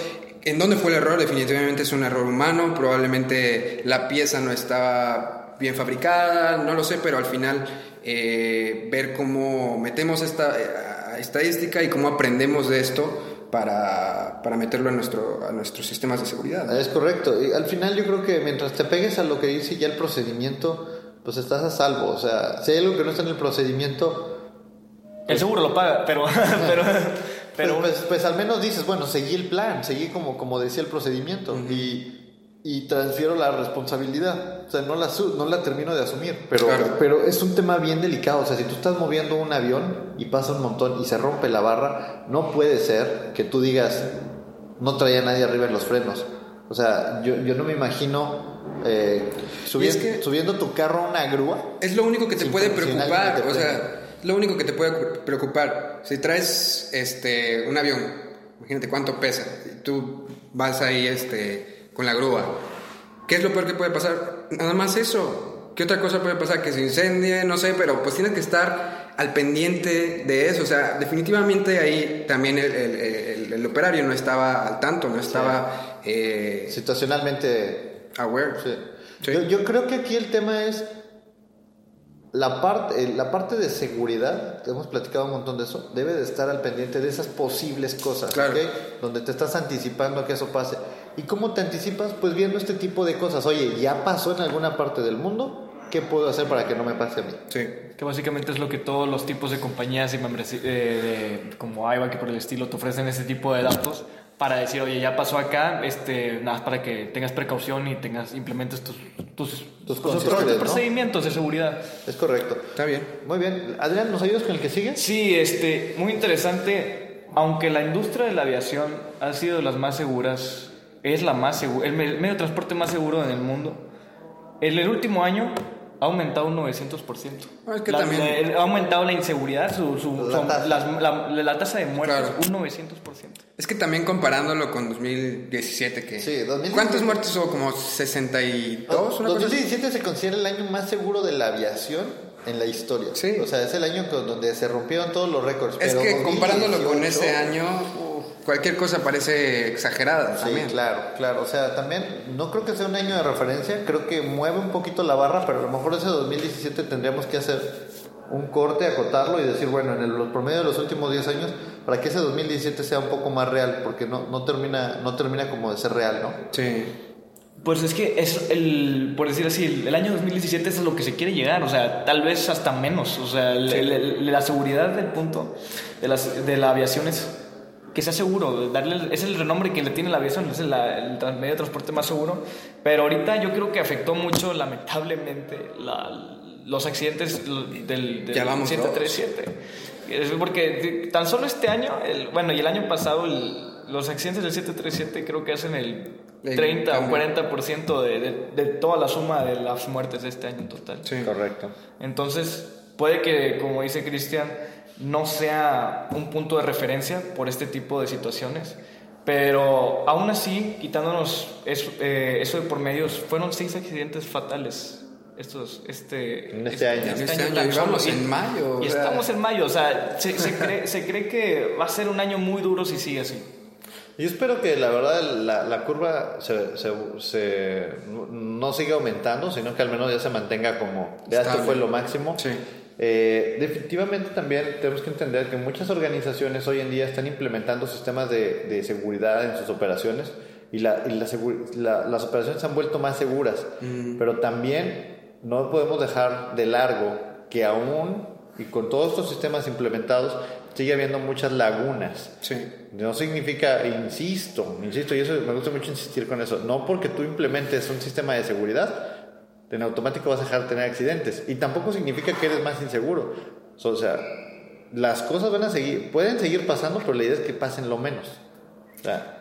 ¿En dónde fue el error? Definitivamente es un error humano. Probablemente la pieza no estaba bien fabricada, no lo sé, pero al final eh, ver cómo metemos esta eh, estadística y cómo aprendemos de esto para, para meterlo en nuestro, a nuestros sistemas de seguridad. Es correcto. Y al final yo creo que mientras te pegues a lo que dice ya el procedimiento, pues estás a salvo. O sea, si hay algo que no está en el procedimiento, El seguro lo paga, pero... pero, pero pues, pues, pues al menos dices, bueno, seguí el plan, seguí como, como decía el procedimiento y, y transfiero la responsabilidad. O sea, no la, no la termino de asumir. Pero, Claro. pero es un tema bien delicado. O sea, si tú estás moviendo un avión y pasa un montón y se rompe la barra, no puede ser que tú digas, no traía nadie arriba en los frenos. O sea, yo, yo no me imagino eh, subi- Y es que- subiendo tu carro a una grúa. Es lo único que te puede preocupar, que te o sea, lo único que te puede preocupar. Si traes este un avión, imagínate cuánto pesa, y tú vas ahí este con la grúa. ¿Qué es lo peor que puede pasar? Nada más eso. ¿Qué otra cosa puede pasar? Que se incendie, no sé, pero pues tienes que estar al pendiente de eso. O sea, definitivamente ahí también el, el- el- el operario no estaba al tanto, no estaba eh, Situacionalmente aware. Sí. Sí. Yo, yo creo que aquí el tema es la parte, eh, la parte de seguridad, hemos platicado un montón de eso, debe de estar al pendiente de esas posibles cosas, Claro. ¿ok? Donde te estás anticipando a que eso pase. ¿Y cómo te anticipas? Pues viendo este tipo de cosas. Oye, ya pasó en alguna parte del mundo, ¿qué puedo hacer para que no me pase a mí? Sí. Que básicamente es lo que todos los tipos de compañías y eh, de, como AIBA que por el estilo te ofrecen ese tipo de datos para decir, oye, ya pasó acá, este, nada más para que tengas precaución y tengas implementes tus, tus, Tus tus- controles, tus ¿no? procedimientos de seguridad. Es correcto. Está bien. Muy bien. Adrián, ¿nos ayudas con el que sigue? Sí, este, muy interesante. Aunque la industria de la aviación ha sido de las más seguras, es la más segura, el me- medio de transporte más seguro en el mundo. En el último año ha aumentado un 900%. No, es que La- también- eh, ha aumentado la inseguridad, su, su- La su- tasa. la, la tasa de muertes, Claro. un 900%. Es que también comparándolo con 2017, que... Sí, 2017. ¿Cuántos muertos hubo? ¿Como 62? Una cosa así? 2017 se considera el año más seguro de la aviación en la historia. Sí. O sea, es el año con- donde se rompieron todos los récords. Es pero que comparándolo con 2018, ese año, cualquier cosa parece exagerada Sí, también. claro, claro. O sea, también no creo que sea un año de referencia. Creo que mueve un poquito la barra, pero a lo mejor ese 2017 tendríamos que hacer un corte, acotarlo y decir, bueno, en el, los promedio de los últimos 10 años, para que ese 2017 sea un poco más real, porque no, no, termina, no termina como de ser real, ¿no? Sí. Pues es que es el, por decir así, el, año 2017 es a lo que se quiere llegar, o sea, tal vez hasta menos, o sea, el- el- el- la seguridad del punto de, las, de la aviación es que sea seguro, darle, es el renombre que le tiene la aviación, es el, la- el medio de transporte más seguro, pero ahorita yo creo que afectó mucho, lamentablemente, la- los accidentes del, del Ya vamos 737. Es porque tan solo este año, el- bueno, y el año pasado, el- los accidentes del 737 creo que hacen el El 30 o cambio. 40% de, de, de toda la suma de las muertes de este año en total. Sí. Correcto. Entonces, puede que, como dice Cristian, no sea un punto de referencia por este tipo de situaciones, pero aún así, quitándonos eso, eh, eso de por medios, fueron seis accidentes fatales. Estos, este, En este año. En este año, y vamos solo. en mayo, Y estamos en mayo, o sea, se, se cree, se cree que va a ser un año muy duro si sigue así. Yo espero que la verdad la, la curva se, se, se- no siga aumentando, sino que al menos ya se mantenga como, ya esto fue lo máximo. Sí. Eh, definitivamente también tenemos que entender que muchas organizaciones hoy en día están implementando sistemas de, de seguridad en sus operaciones y, la, y la segu- la- las operaciones se han vuelto más seguras, pero también no podemos dejar de largo que aún y con todos estos sistemas implementados sigue habiendo muchas lagunas. Sí. No significa, insisto, insisto, y eso me gusta mucho insistir con eso, no porque tú implementes un sistema de seguridad, en automático vas a dejar de tener accidentes. Y tampoco significa que eres más inseguro. O sea, las cosas van a seguir, pueden seguir pasando, pero la idea es que pasen lo menos. O sea,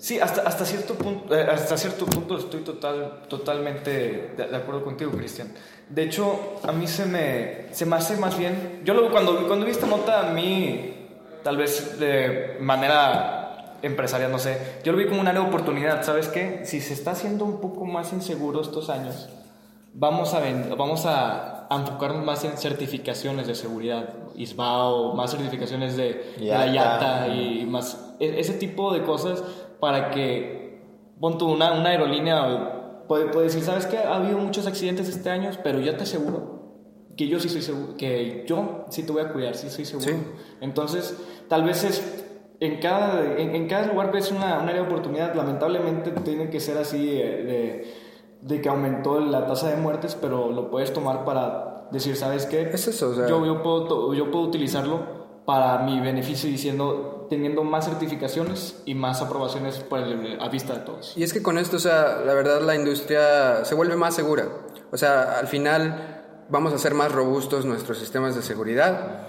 Sí, hasta, hasta, cierto punto, eh, hasta cierto punto estoy total, totalmente de, acuerdo contigo, Cristian. De hecho, a mí se me, se me hace más bien... Yo luego cuando, cuando vi esta nota, a mí, tal vez de manera empresarial, no sé, yo lo vi como una nueva oportunidad, ¿sabes qué? Si se está haciendo un poco más inseguro estos años, vamos a, vamos a, a enfocarnos más en certificaciones de seguridad, ISBAO, más certificaciones de, de la IATA. Y más e- ese tipo de cosas para que pon tú, una, una aerolínea puede, puede decir, ¿sabes qué? Ha habido muchos accidentes este año, pero yo te aseguro que yo sí soy seguro, que yo sí te voy a cuidar, sí soy seguro. Sí. Entonces, tal vez es en cada, en, en cada lugar ves una, una área de oportunidad, lamentablemente tiene que ser así de, de, de que aumentó la tasa de muertes, pero lo puedes tomar para decir, ¿sabes qué? Es eso, o sea- yo, yo, puedo, to- yo puedo utilizarlo para mi beneficio diciendo, teniendo más certificaciones y más aprobaciones por el- a vista de todos. Y es que con esto, o sea, la verdad la industria se vuelve más segura. O sea, al final vamos a hacer más robustos nuestros sistemas de seguridad.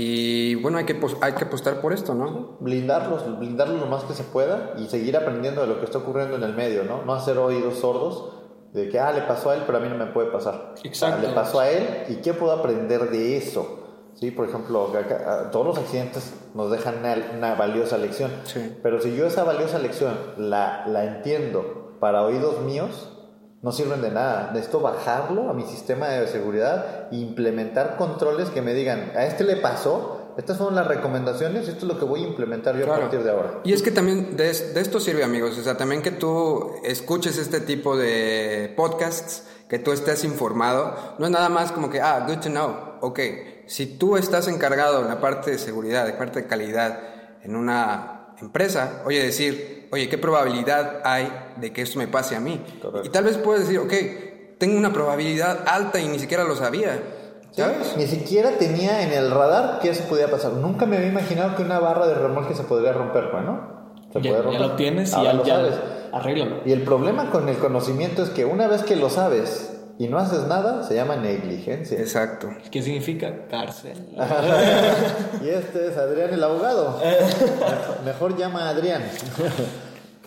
Y bueno, hay que, hay que apostar por esto, ¿no? blindarlos, blindarlos lo más que se pueda y seguir aprendiendo de lo que está ocurriendo en el medio, ¿no? No hacer oídos sordos de que, ah, le pasó a él, pero a mí no me puede pasar. Exacto. Sea, le pasó a él y qué puedo aprender de eso. Sí, por ejemplo, acá- todos los accidentes nos dejan una, una valiosa lección. Sí. Pero si yo esa valiosa lección la, la entiendo para oídos míos, no sirven de nada. Necesito bajarlo a mi sistema de seguridad e implementar controles que me digan, a este le pasó, estas son las recomendaciones, esto es lo que voy a implementar yo a partir de ahora. Y es que también de, de esto sirve, amigos. O sea, también que tú escuches este tipo de podcasts, que tú estés informado. No es nada más como que, ah, good to know. Ok, si tú estás encargado en la parte de seguridad, de parte de calidad, en una empresa, oye, decir, oye, ¿qué probabilidad hay de que esto me pase a mí? Correcto. Y tal vez puedes decir, ok, tengo una probabilidad alta y ni siquiera lo sabía. ¿Sabes? Ni siquiera tenía en el radar que eso podía pasar. Nunca me había imaginado que una barra de remolque se podría romper, bueno. Se Ya, puede ya romper. lo tienes y ya, lo ya sabes. arréglalo. Y el problema con el conocimiento es que una vez que lo sabes y no haces nada, se llama negligencia. Exacto. ¿Qué significa? Cárcel. y este es Adrián el abogado. Mejor, llama a Adrián.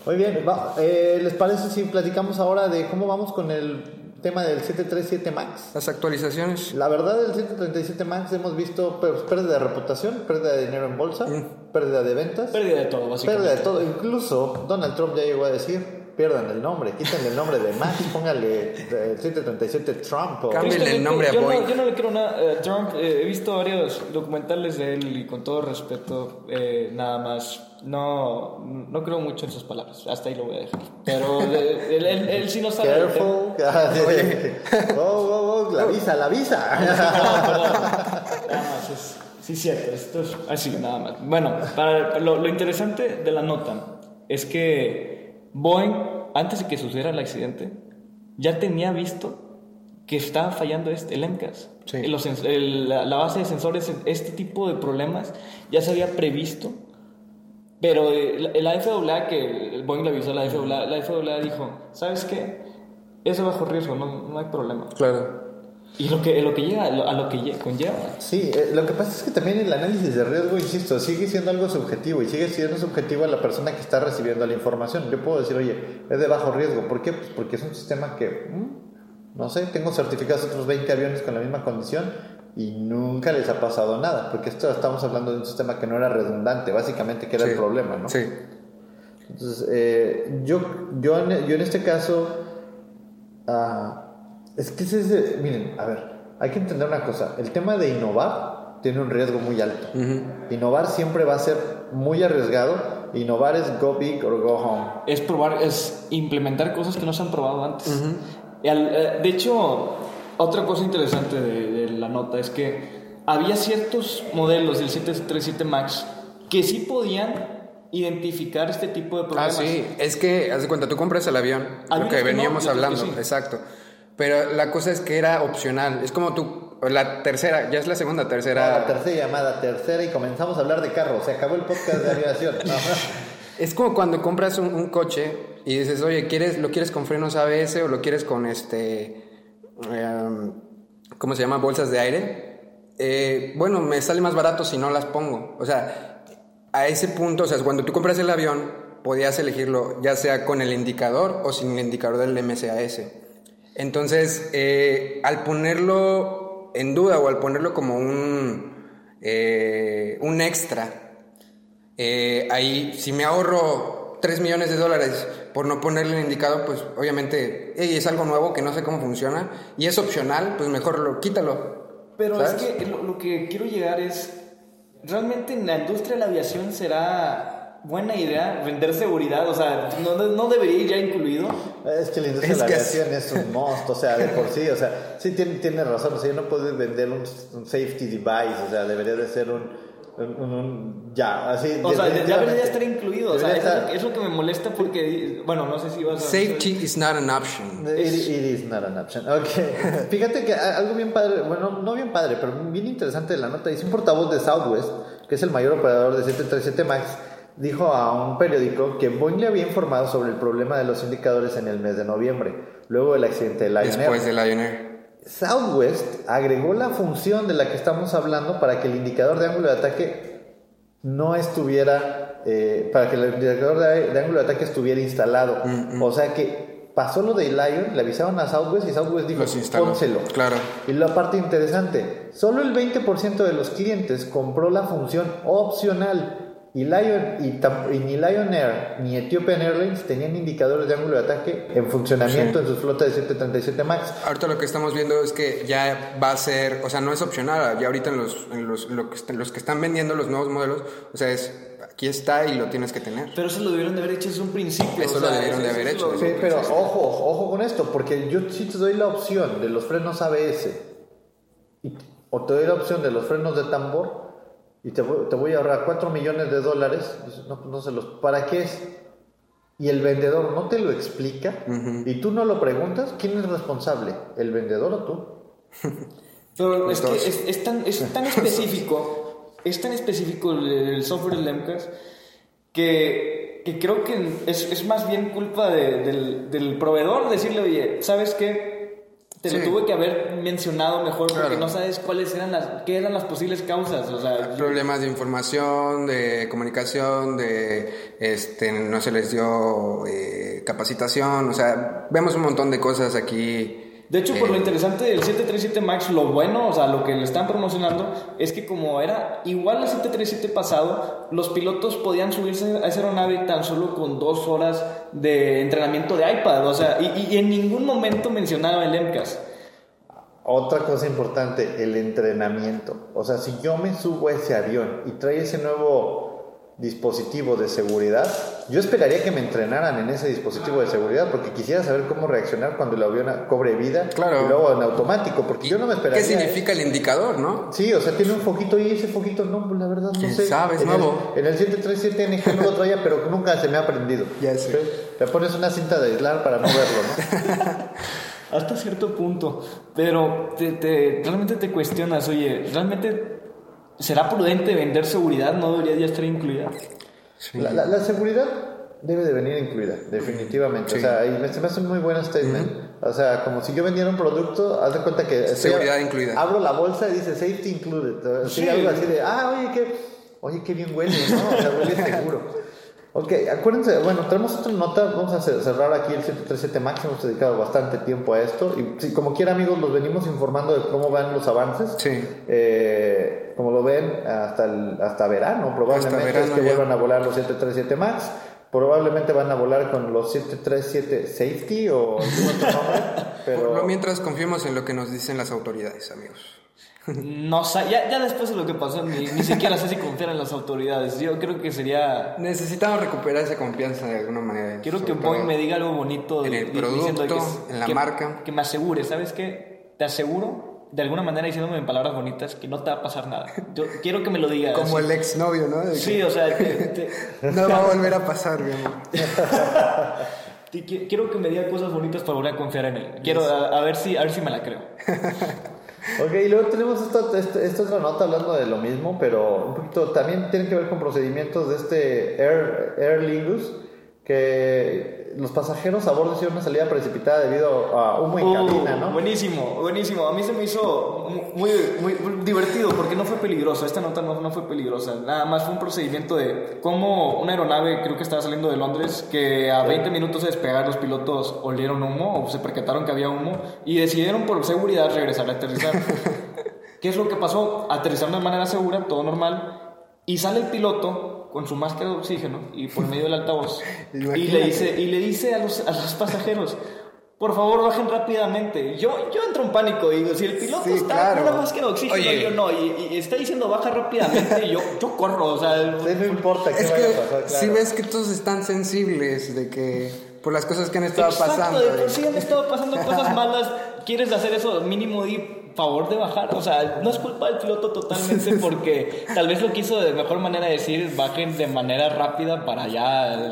Muy bien, va, eh, ¿les parece si platicamos ahora de cómo vamos con el tema del 737 MAX. Las actualizaciones. La verdad, el 737 MAX hemos visto pues, pérdida de reputación, pérdida de dinero en bolsa, pérdida de ventas, Pérdida de todo, básicamente. pérdida de todo. Incluso Donald Trump ya llegó a decir, pierdan el nombre, quítenle el nombre de Max, póngale eh, 737 Trump. o- Cámbiale el nombre a yo Boeing. No, yo no le quiero nada a Trump. eh, he visto varios documentales de él y con todo respeto, eh, nada más. No, no creo mucho en sus palabras. Hasta ahí lo voy a dejar. Pero eh, él, él- él sí no sabe. Careful. Sí. Oh, oh, oh, la visa, la visa. No, perdón. Nada más es. Sí, cierto. Esto es así, nada más. Bueno, para, lo, lo interesante de la nota es que Boeing, antes de que sucediera el accidente, ya tenía visto que estaba fallando este, el MCAS. Sí. Los el- la, la base de sensores, este tipo de problemas ya se había previsto. Pero eh, la, la FAA, que el Boeing le avisó a la FAA, la FAA dijo, ¿sabes qué? Es de bajo riesgo, no, no hay problema. Claro. Y lo que, lo que llega, lo- a lo que lle- conlleva. Sí, eh, lo que pasa es que también el análisis de riesgo, insisto, sigue siendo algo subjetivo y sigue siendo subjetivo a la persona que está recibiendo la información. Yo puedo decir, oye, es de bajo riesgo. ¿Por qué? Pues porque es un sistema que, mm, no sé, tengo certificados otros 20 aviones con la misma condición y nunca les ha pasado nada. Porque esto estamos hablando de un sistema que no era redundante, básicamente, que era Sí. el problema, ¿no? Sí. Entonces, eh, yo, yo, en, yo en este caso, ah, es que ese es, de- miren, a ver, hay que entender una cosa, el tema de innovar tiene un riesgo muy alto. Innovar siempre va a ser muy arriesgado, innovar es go big or go home. Es probar, es implementar cosas que no se han probado antes. Y al- eh, de hecho, otra cosa interesante de, de la nota es que había ciertos modelos del 737 MAX que sí podían identificar este tipo de Ah, problemas. sí, es que, haz de cuenta, tú compras el avión, lo que que no, veníamos que hablando, sí. exacto. Pero la cosa es que era opcional, es como tú, la tercera, ya es la segunda, tercera. La tercera llamada, tercera, y comenzamos a hablar de carros. Se acabó el podcast de aviación. No. Es como cuando compras un, un coche y dices, oye, ¿quieres, ¿lo quieres con frenos ABS o lo quieres con este, em, ¿cómo se llama? Bolsas de aire. Eh, bueno, me sale más barato si no las pongo. O sea, a ese punto, o sea, cuando tú compras el avión, podías elegirlo ya sea con el indicador o sin el indicador del MCAS. Entonces, eh, al ponerlo en duda o al ponerlo como un, eh, un extra, eh, ahí, si me ahorro 3 millones de dólares por no ponerle el indicador, pues obviamente "Ey, es algo nuevo que no sé cómo funciona y es opcional, pues mejor lo quítalo. Pero ¿sabes? es que lo, lo que quiero llegar es, ¿realmente en la industria de la aviación será buena idea vender seguridad? O sea, ¿no, debería ir ya incluido? Es que la industria Es de la aviación es un monstruo, o sea, de por sí, o sea, sí tiene, tiene razón, o sea, yo no puedo vender un, un safety device, o sea, debería de ser un, un, un- un- ya, así. O sea, ya debería estar incluido. O sea, eso estar- lo que- es lo que me molesta porque, bueno, no sé si vas a... Safety is not an option. It, it is not an option. Ok. Fíjate que algo bien padre, bueno, no bien padre, pero bien interesante de la nota. Dice un portavoz de Southwest, que es el mayor operador de 737 MAX, dijo a un periódico que Boeing le había informado sobre el problema de los indicadores en el mes de noviembre, luego del accidente de Lion Air. Después del Lion Air. Southwest agregó la función de la que estamos hablando para que el indicador de ángulo de ataque no estuviera, eh, para que el indicador de, de ángulo de ataque estuviera instalado. O sea que pasó lo de Lion, le avisaron a Southwest y Southwest dijo, pónselo. Claro. Y la parte interesante, solo el 20% de los clientes compró la función opcional. Y, Lion, y, ni Lion Air ni Ethiopian Airlines tenían indicadores de ángulo de ataque en funcionamiento en sus flotas de 737 MAX. Ahorita lo que estamos viendo es que ya va a ser, o sea, no es opcional, ya ahorita en los, en los, lo que est- los que están vendiendo los nuevos modelos, o sea, es, aquí está y lo tienes que tener. Pero eso lo debieron de haber hecho desde un principio. Eso o lo debieron de haber hecho, lo- Sí, pero ojo, ojo con esto, porque yo sí te doy la opción de los frenos ABS y- o te doy la opción de los frenos de tambor y te voy, te voy a ahorrar 4 millones de dólares. No, no se los. ¿Para qué es? Y el vendedor no te lo explica y tú no lo preguntas, ¿quién es responsable? ¿El vendedor o tú? Pero es que es, es tan, es tan específico, es tan específico el, el software del MCAS que, que creo que es, es más bien culpa de- del, del proveedor decirle, oye, ¿sabes qué? Te lo Sí. tuve que haber mencionado mejor porque Claro. no sabes cuáles eran las, qué eran las posibles causas. O sea, yo- Problemas de información, de comunicación, de, este, no se les dio eh, capacitación, o sea, vemos un montón de cosas aquí De hecho, por lo interesante del 737 MAX, lo bueno, o sea, lo que le están promocionando, es que como era igual al 737 pasado, los pilotos podían subirse a esa aeronave tan solo con dos horas de entrenamiento de iPad, o sea, y, y en ningún momento mencionaba el MCAS. Otra cosa importante, el entrenamiento. O sea, si yo me subo a ese avión y trae ese nuevo dispositivo de seguridad, yo esperaría que me entrenaran en ese dispositivo de seguridad porque quisiera saber cómo reaccionar cuando el avión cobre vida Claro. y luego en automático, porque yo no me esperaría. ¿Qué significa el indicador, no? Sí, o sea, tiene un foquito y ese foquito no, pues la verdad no ¿Quién sé. sabe? Es en nuevo. El, en el 737 NG no lo traía, pero nunca se me ha aprendido. Ya sé. ¿Sí? Le pones una cinta de aislar para no verlo, ¿no? Hasta cierto punto, pero te, te- realmente te cuestionas, oye, ¿realmente será prudente vender seguridad? ¿No debería ya estar incluida? La, la- la seguridad debe de venir incluida, definitivamente. O sea, y me, se me hace un muy buen statement. O sea, como si yo vendiera un producto, haz de cuenta que... estoy- Seguridad incluida. Abro la bolsa y dice safety included. Sí, Sí. algo así de, ah, oye, qué, oye, qué bien huele, ¿no? O sea, huele seguro. Ok, acuérdense, bueno, tenemos otra nota, vamos a cer- cerrar aquí el 737 Max, hemos dedicado bastante tiempo a esto y si, como quiera amigos, los venimos informando de cómo van los avances. Sí. Eh, como lo ven, hasta, el- hasta verano probablemente Hasta verano es que ya. vuelvan a volar los 737 Max. Probablemente van a volar con los 737 Safety o algún otro nombre. Pero Por lo mientras confiemos en lo que nos dicen las autoridades, amigos. No sé, ya, ya después de lo que pasó, ni, ni siquiera sé si confiar en las autoridades. Yo creo que sería. Necesitamos recuperar esa confianza de alguna manera. Quiero que Boeing me diga algo bonito En el producto, que- en la que- marca. Que me asegure, ¿sabes qué? Te aseguro, de alguna manera diciéndome en palabras bonitas, que no te va a pasar nada. Yo quiero que me lo digas. Como el exnovio, ¿no? De que Sí, o sea, te- te- No va a volver a pasar, mi amor. quiero que me diga cosas bonitas para volver a confiar en él. Quiero a, a ver si a ver si me la creo. Ok, y luego tenemos esta, esta, esta otra nota hablando de lo mismo, pero un poquito también tiene que ver con procedimientos de este Air, Aer Lingus, que los pasajeros a bordo hicieron una salida precipitada debido a humo en Uh, cabina, ¿no? Buenísimo, buenísimo. A mí se me hizo mu- muy, muy, muy divertido porque no fue peligroso. Esta nota no, no fue peligrosa. Nada más fue un procedimiento de cómo una aeronave, creo que estaba saliendo de Londres, que a 20 minutos de despegar los pilotos olieron humo o se percataron que había humo y decidieron por seguridad regresar a aterrizar. ¿Qué es lo que pasó? Aterrizaron de manera segura, todo normal, y sale el piloto con su máscara de oxígeno y por medio del altavoz y le dice y le dice a los, a los pasajeros por favor bajen rápidamente yo yo entro en pánico y digo si el piloto Sí, está claro. con una máscara de oxígeno Oye. yo no y, y está diciendo baja rápidamente yo yo corro o sea Sí, no importa qué Es vaya que a pasar, claro. si ves que todos están sensibles de que por las cosas que han estado Exacto, pasando. de de- por sí han estado pasando cosas malas. ¿Quieres hacer eso? Mínimo di favor de bajar. O sea, no es culpa del piloto totalmente porque tal vez lo quiso de mejor manera decir bajen de manera rápida para ya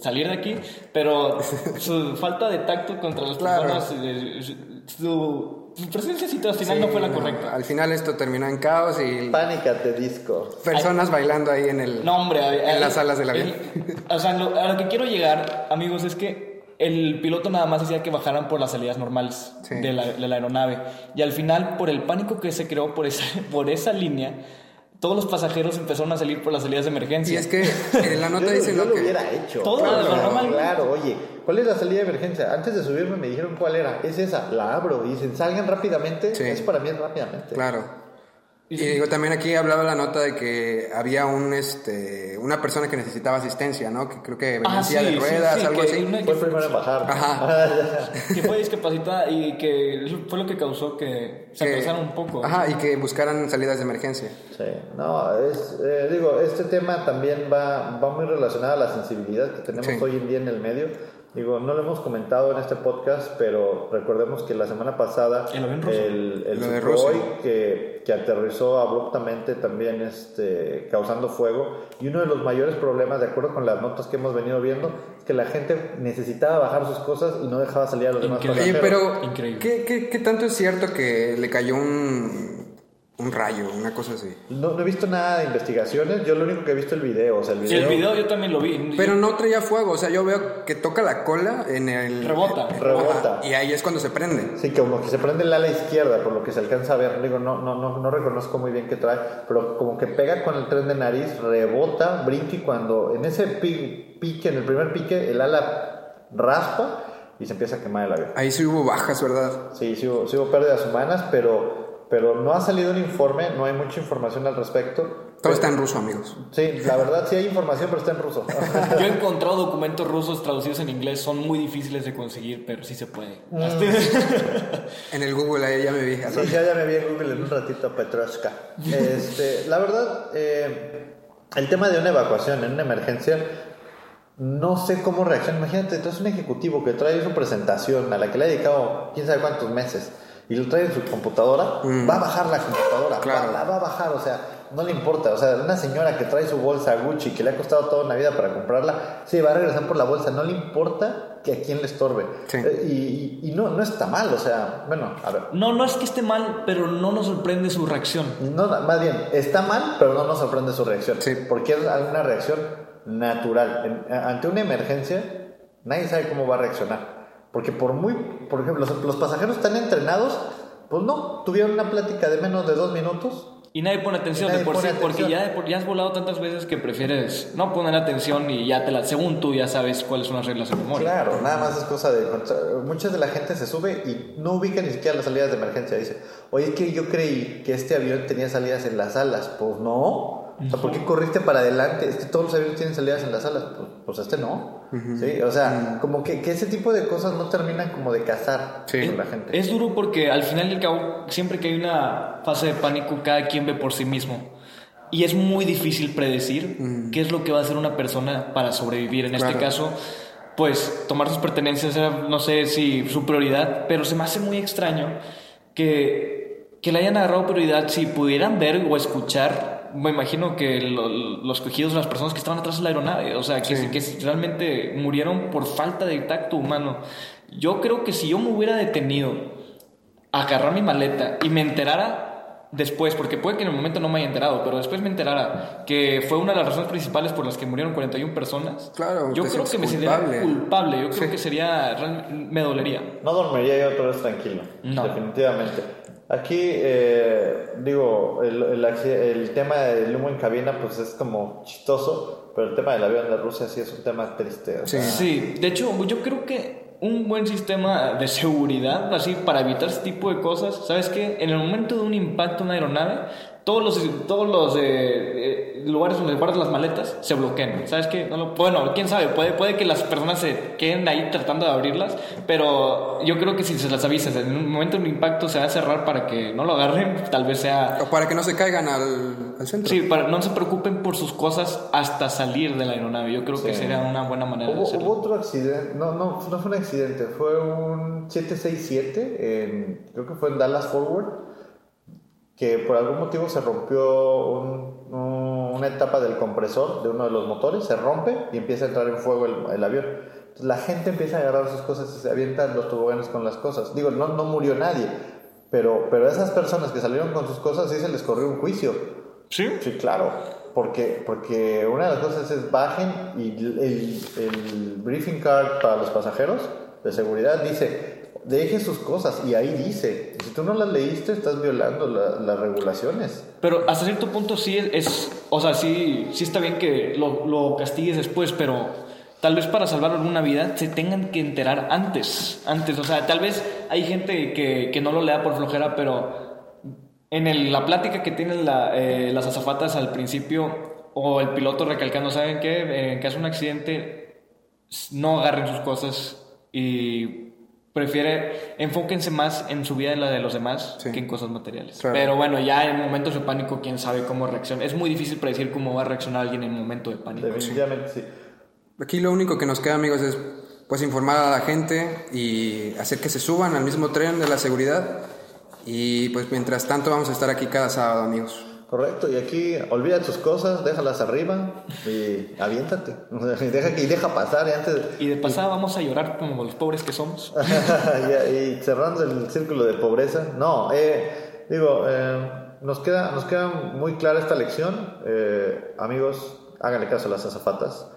salir de aquí, pero su falta de tacto contra las Claro. personas, eh, su, su presencia situacional no fue la Sí, correcta. Al final esto terminó en caos y Pánicate disco. personas bailando ahí en el No, hombre, en las salas del avión. el- o sea, lo- a lo que quiero llegar, amigos, es que el piloto nada más decía que bajaran por las salidas normales Sí. de, la, de la aeronave. Y al final, por el pánico que se creó por esa, por esa línea, todos los pasajeros empezaron a salir por las salidas de emergencia. Y es que en la nota yo, dice yo ¿no? lo que hubiera hecho. Todo claro, lo normal. claro, oye, ¿cuál es la salida de emergencia? Antes de subirme me dijeron cuál era. Es esa, la abro. Y dicen, salgan rápidamente. Sí. Es para mí es rápidamente. Claro. Y digo, también aquí hablaba la nota de que había un este una persona que necesitaba asistencia, ¿no? Que creo que venía Ah, sí, de ruedas, sí, algo que así. una- Fue el primero en bajar. Ajá. que fue discapacitada y que eso fue lo que causó que se Que- atrasaron un poco. Ajá, y que buscaran salidas de emergencia. Sí, no, es, eh, digo, este tema también va, va muy relacionado a la sensibilidad que tenemos Sí. hoy en día en el medio. Digo, no lo hemos comentado en este podcast, pero recordemos que la semana pasada El el, el Lo de Sukhoi que, que aterrizó abruptamente también este, causando fuego. Y uno de los mayores problemas, de acuerdo con las notas que hemos venido viendo, es que la gente necesitaba bajar sus cosas y no dejaba salir a los demás. Oye, pasajeros. pero Increíble. ¿qué, qué, qué tanto es cierto que le cayó un, un rayo, una cosa así? No, no he visto nada de investigaciones, yo lo único que he visto es el video. O sea, el Sí, video, el video yo también lo vi. Pero no traía fuego, o sea, yo veo que toca la cola en el... Rebota. Rebota. Ajá, y ahí es cuando se prende. Sí, como que se prende el ala izquierda, por lo que se alcanza a ver. Digo, no, no, no, no reconozco muy bien qué trae, pero como que pega con el tren de nariz, rebota, brinca y cuando en ese pi- pique, en el primer pique, el ala raspa y se empieza a quemar el avión. Ahí sí hubo bajas, ¿verdad? Sí, sí hubo, sí hubo pérdidas humanas, pero, pero no ha salido un informe, no hay mucha información al respecto. Todo está en ruso, amigos. Sí, la verdad sí hay información, pero está en ruso. Yo he encontrado documentos rusos traducidos en inglés, son muy difíciles de conseguir, pero sí se puede. En el Google ahí ya me vi. Sí, ya, ya me vi en Google en un ratito, Petrushka. Este, la verdad, eh, el tema de una evacuación en una emergencia, no sé cómo reacciona. Imagínate, tú eres un ejecutivo que trae su presentación a la que le ha dedicado quién sabe cuántos meses y lo trae en su computadora, va a bajar la computadora, Claro. va, la va a bajar, o sea, no le importa. O sea, una señora que trae su bolsa Gucci que le ha costado toda una vida para comprarla, sí, va a regresar por la bolsa, no le importa que a quién le estorbe. Sí. Eh, y y- y no, no está mal, o sea, bueno, a ver. No, no es que esté mal, pero no nos sorprende su reacción. No, no, más bien, está mal, pero no nos sorprende su reacción. Sí. Porque es una reacción natural. En- ante una emergencia, nadie sabe cómo va a reaccionar. Porque por muy, por ejemplo, los, los pasajeros están entrenados, pues no, tuvieron una plática de menos de dos minutos. Y nadie pone atención Nadie de por sí, porque atención. ya, de por- ya has volado tantas veces que prefieres no poner atención y ya te la, según tú ya sabes cuáles son las reglas de memoria. Claro, nada más es cosa de... Mucha de la gente se sube y no ubica ni siquiera las salidas de emergencia. Dice, oye, es que yo creí que este avión tenía salidas en las alas. Pues no. O sea, ¿por qué corriste para adelante? Es que todos los aviones tienen salidas en las alas. Pues, pues este no. ¿Sí? O sea, como que, que ese tipo de cosas no terminan como de cazar Sí. con la gente. Es duro porque al final y al cabo, siempre que hay una fase de pánico, cada quien ve por sí mismo. Y es muy difícil predecir qué es lo que va a hacer una persona para sobrevivir. En este Claro. caso, pues tomar sus pertenencias era, no sé si su prioridad, pero se me hace muy extraño que, que le hayan agarrado prioridad si pudieran ver o escuchar. Me imagino que lo- los cogidos de las personas que estaban atrás de la aeronave, o sea, que, Sí. que realmente murieron por falta de tacto humano. Yo creo que si yo me hubiera detenido a agarrar mi maleta y me enterara después, porque puede que en el momento no me haya enterado, pero después me enterara que fue una de las razones principales por las que murieron 41 personas. Claro, yo creo que me sentiría culpable. Yo creo Sí. que sería, me dolería. No dormiría yo otra vez tranquilo. No. Definitivamente. Aquí, eh, digo, el, el, el tema del humo en cabina, pues es como chistoso, pero el tema del avión de Rusia sí es un tema triste. Sí. Sí, de hecho, yo creo que un buen sistema de seguridad, así, para evitar este tipo de cosas, ¿sabes qué? En el momento de un impacto en una aeronave, todos los, todos los eh, eh, lugares donde guardas las maletas se bloquean. ¿Sabes qué? No lo- bueno, quién sabe, puede, puede que las personas se queden ahí tratando de abrirlas, pero yo creo que si se las avisas en un momento de un impacto se va a cerrar para que no lo agarren, tal vez sea... O para que no se caigan al, al centro. Sí, para no se preocupen por sus cosas hasta salir de la aeronave. Yo creo que Sí. sería una buena manera de Hubo, hacerlo. hubo otro accidente, no, no, no fue un accidente, fue un 767, en, creo que fue en Dallas Forward, que por algún motivo se rompió un- un- una etapa del compresor de uno de los motores, se rompe y empieza a entrar en fuego el, el avión. Entonces, la gente empieza a agarrar sus cosas y se avientan los toboganes con las cosas. Digo, no, no murió nadie, pero, pero a esas personas que salieron con sus cosas sí se les corrió un juicio. ¿Sí? Sí, claro. Porque, porque una de las cosas es bajen y el, el briefing card para los pasajeros de seguridad dice, deje sus cosas y ahí dice, si tú no las leíste estás violando la- las regulaciones. Pero hasta cierto punto sí es, es- o sea, sí, sí está bien que lo, lo castigues después, pero tal vez para salvar alguna vida se tengan que enterar antes, antes, o sea, tal vez hay gente que, que no lo lea por flojera, pero en el- la plática que tienen la- eh, las azafatas al principio o el piloto recalcando, ¿saben qué? Eh, En caso de un accidente, no agarren sus cosas y prefiere, enfóquense más en su vida y la de los demás Sí. que en cosas materiales. Claro. Pero bueno, ya en momentos de pánico, quién sabe cómo reacciona. Es muy difícil predecir cómo va a reaccionar alguien en un momento de pánico. Definitivamente sí. Aquí lo único que nos queda, amigos, es pues informar a la gente y hacer que se suban al mismo tren de la seguridad. Y pues mientras tanto vamos a estar aquí cada sábado, amigos. Correcto, y aquí olvida tus cosas, déjalas arriba y aviéntate. Y deja, que- y deja pasar y antes... Y de pasada vamos a llorar como los pobres que somos. y, y cerrando el círculo de pobreza. No, eh, digo, eh, nos, queda, nos queda muy clara esta lección. Eh, amigos, háganle caso a las azafatas.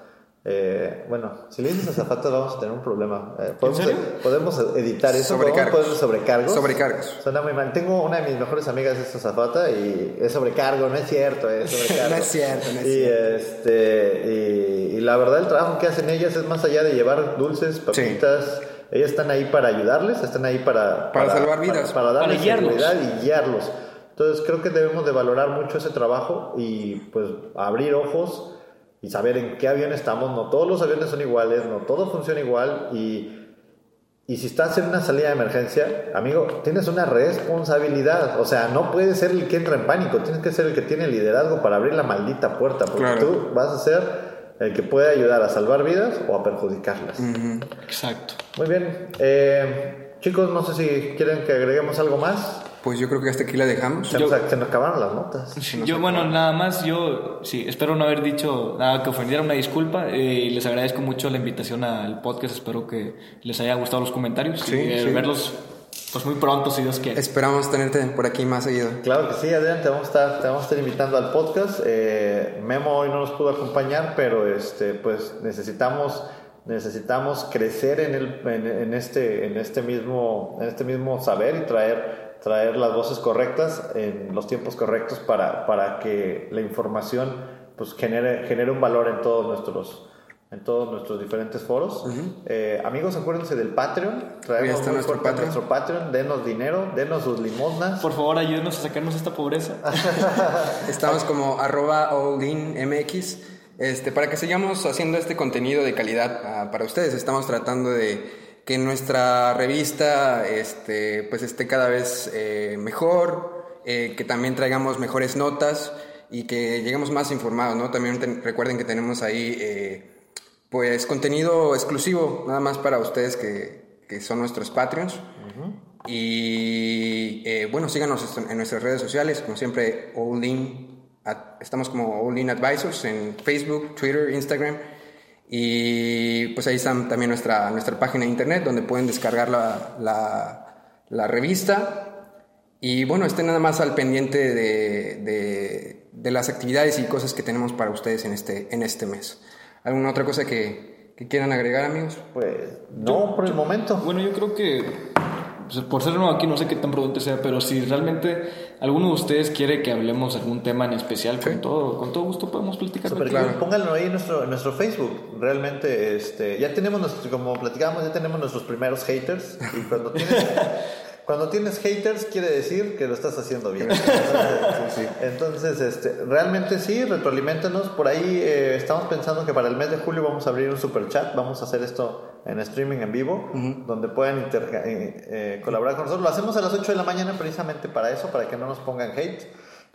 Eh, bueno, si le dices azafatas vamos a tener un problema. Eh, podemos, serio? podemos editar eso. Sobrecargos. Podemos sobrecargos. Sobrecargos. Suena muy mal. Tengo una de mis mejores amigas es azafata y es sobrecargo, no es cierto, es sobrecargo. No es cierto, no es y, cierto. Este, y, y la verdad el trabajo que hacen ellas es más allá de llevar dulces, papitas, ellas están ahí para ayudarles, están ahí para... Para salvar vidas. Para, darles Para seguridad y guiarlos. Entonces creo que debemos de valorar mucho ese trabajo y pues abrir ojos y saber en qué avión estamos. No todos los aviones son iguales, no todo funciona igual y, y si estás en una salida de emergencia, amigo, tienes una responsabilidad. O sea, no puedes ser el que entra en pánico, tienes que ser el que tiene liderazgo para abrir la maldita puerta, porque Claro. tú vas a ser el que puede ayudar a salvar vidas o a perjudicarlas. Exacto. Muy bien. Eh, chicos, no sé si quieren que agreguemos algo más. Pues yo creo que hasta aquí la dejamos. Se, nos, se nos acabaron las notas. Yo, bueno, nada más, yo sí, espero no haber dicho nada que ofendiera, una disculpa. eh, y les agradezco mucho la invitación al podcast. Espero que les haya gustado los comentarios. Sí, y eh, sí. verlos pues muy pronto, si Dios quiere. Esperamos tenerte por aquí más seguido. Claro que sí, Adrián, te vamos a estar, te vamos a estar invitando al podcast. Eh, Memo hoy no nos pudo acompañar, pero este, pues necesitamos, necesitamos crecer en, el, en, en este, en, este mismo, en este mismo saber y traer, traer las voces correctas en los tiempos correctos para, para que la información pues, genere, genere un valor en todos nuestros en todos nuestros diferentes foros. Eh, amigos, acuérdense del Patreon. Traemos muy nuestro Patreon. nuestro Patreon. Denos dinero, denos sus limosnas. Por favor, ayúdenos a sacarnos esta pobreza. Estamos como arroba allinmx. Este, para que sigamos haciendo este contenido de calidad ah, para ustedes. Estamos tratando de que nuestra revista este, pues esté cada vez eh, mejor, eh, que también traigamos mejores notas y que lleguemos más informados, ¿no? También recuerden que tenemos ahí eh, pues contenido exclusivo, nada más para ustedes que, que son nuestros Patreons. Y eh, bueno, síganos en nuestras redes sociales, como siempre, All In, estamos como All In Advisors en Facebook, Twitter, Instagram. Y pues ahí está también nuestra, nuestra página de internet donde pueden descargar la, la, la revista. Y bueno, estén nada más al pendiente de, de, de las actividades y cosas que tenemos para ustedes en este, en este mes. ¿Alguna otra cosa que, que quieran agregar, amigos? Pues no, por el momento. Bueno, yo creo que pues, por ser nuevo aquí no sé qué tan prudente sea, pero si realmente alguno de ustedes quiere que hablemos algún tema en especial, con todo, con todo gusto podemos platicar. Súper Claro. Pónganlo ahí en nuestro, en nuestro Facebook. Realmente, este, ya tenemos, nuestro- como platicábamos, ya tenemos nuestros primeros haters. Y cuando tienes, cuando tienes haters, quiere decir que lo estás haciendo bien. Entonces, este, realmente sí, retroaliméntanos. Por ahí eh, estamos pensando que para el mes de julio vamos a abrir un super chat. Vamos a hacer esto en streaming en vivo, donde puedan eh, eh, colaborar con nosotros. Lo hacemos a las 8 de la mañana precisamente para eso, para que no nos pongan hate.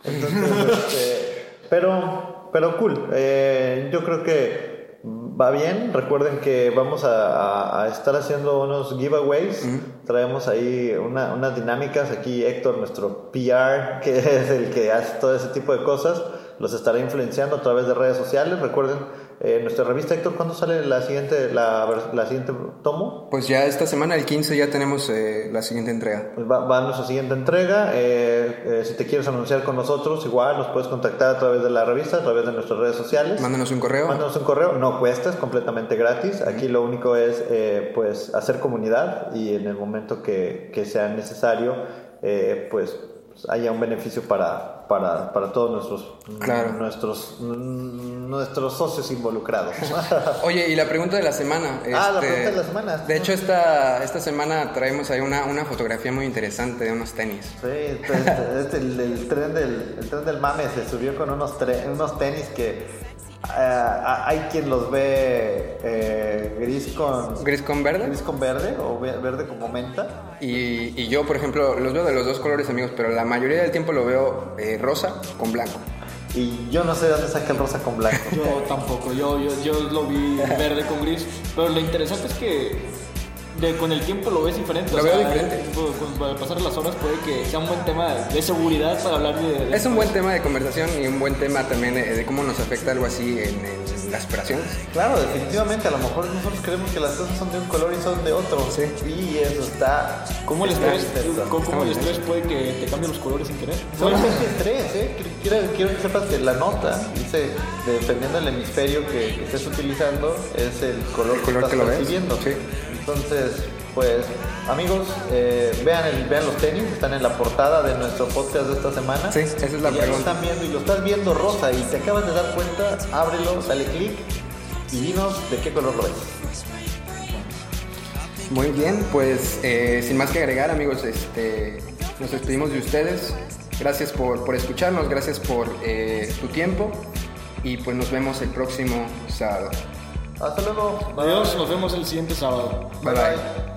Entonces, este, pero, pero cool. Eh, yo creo que va bien. Recuerden que vamos a, a- a estar haciendo unos giveaways. Traemos ahí una- unas dinámicas. Aquí Héctor, nuestro PR, que es el que hace todo ese tipo de cosas, los estará influenciando a través de redes sociales. Recuerden, eh, nuestra revista Héctor, ¿cuándo sale la siguiente, la, la siguiente tomo? Pues ya esta semana, el 15, ya tenemos eh, la siguiente entrega. Pues va, va nuestra siguiente entrega. Eh, eh, si te quieres anunciar con nosotros, igual nos puedes contactar a través de la revista, a través de nuestras redes sociales. Mándanos un correo. Mándanos un correo, no cuesta, es completamente gratis. Aquí lo único es eh, pues hacer comunidad y en el momento que, que sea necesario, eh, pues, pues, haya un beneficio para, para, para todos nuestros, Claro. nuestros, nuestros socios involucrados. Oye, y la pregunta de la semana. Ah, la este, pregunta de la semana. De hecho, esta, esta semana traemos ahí una, una fotografía muy interesante de unos tenis. Sí, este- este- el, el tren del, el tren del mame se subió con unos, tre- unos tenis que eh, hay quien los ve eh, gris con Gris con verde. gris con verde o ve- verde como menta. Y, y yo, por ejemplo, los veo de los dos colores, amigos, pero la mayoría del tiempo lo veo eh, rosa con blanco. Y yo no sé de dónde saca el rosa con blanco. Yo tampoco, yo, yo, yo lo vi verde con gris, pero lo interesante es que de, con el tiempo lo ves diferente. Lo veo diferente. Con, con- al pasar las horas puede que sea un buen tema de seguridad para hablar de... de- Es un buen tema de conversación y un buen tema también eh, de cómo nos afecta algo así en, en las operaciones. Claro, definitivamente, a lo mejor nosotros creemos que las cosas son de un color y son de otro. Sí. Y eso está... ¿Cómo el estrés, cómo, cómo el estrés puede que te cambie los colores sin querer? Solamente estrés, ¿eh? Quiero, quiero que sepas que la nota dice, dependiendo del hemisferio que, que estés utilizando, es el color, El color que que lo estás ves, sí. Entonces, pues amigos, eh, vean, el, vean los tenis, están en la portada de nuestro podcast de esta semana. Sí, esa es la y están viendo y lo estás viendo rosa y te acabas de dar cuenta, ábrelo, sale clic y dinos de qué color lo es. Muy bien, pues eh, sin más que agregar amigos, este, nos despedimos de ustedes. Gracias por, por escucharnos, gracias por eh, tu tiempo y pues nos vemos el próximo sábado. Hasta luego. Bye. Adiós, nos vemos el siguiente sábado. bye. bye.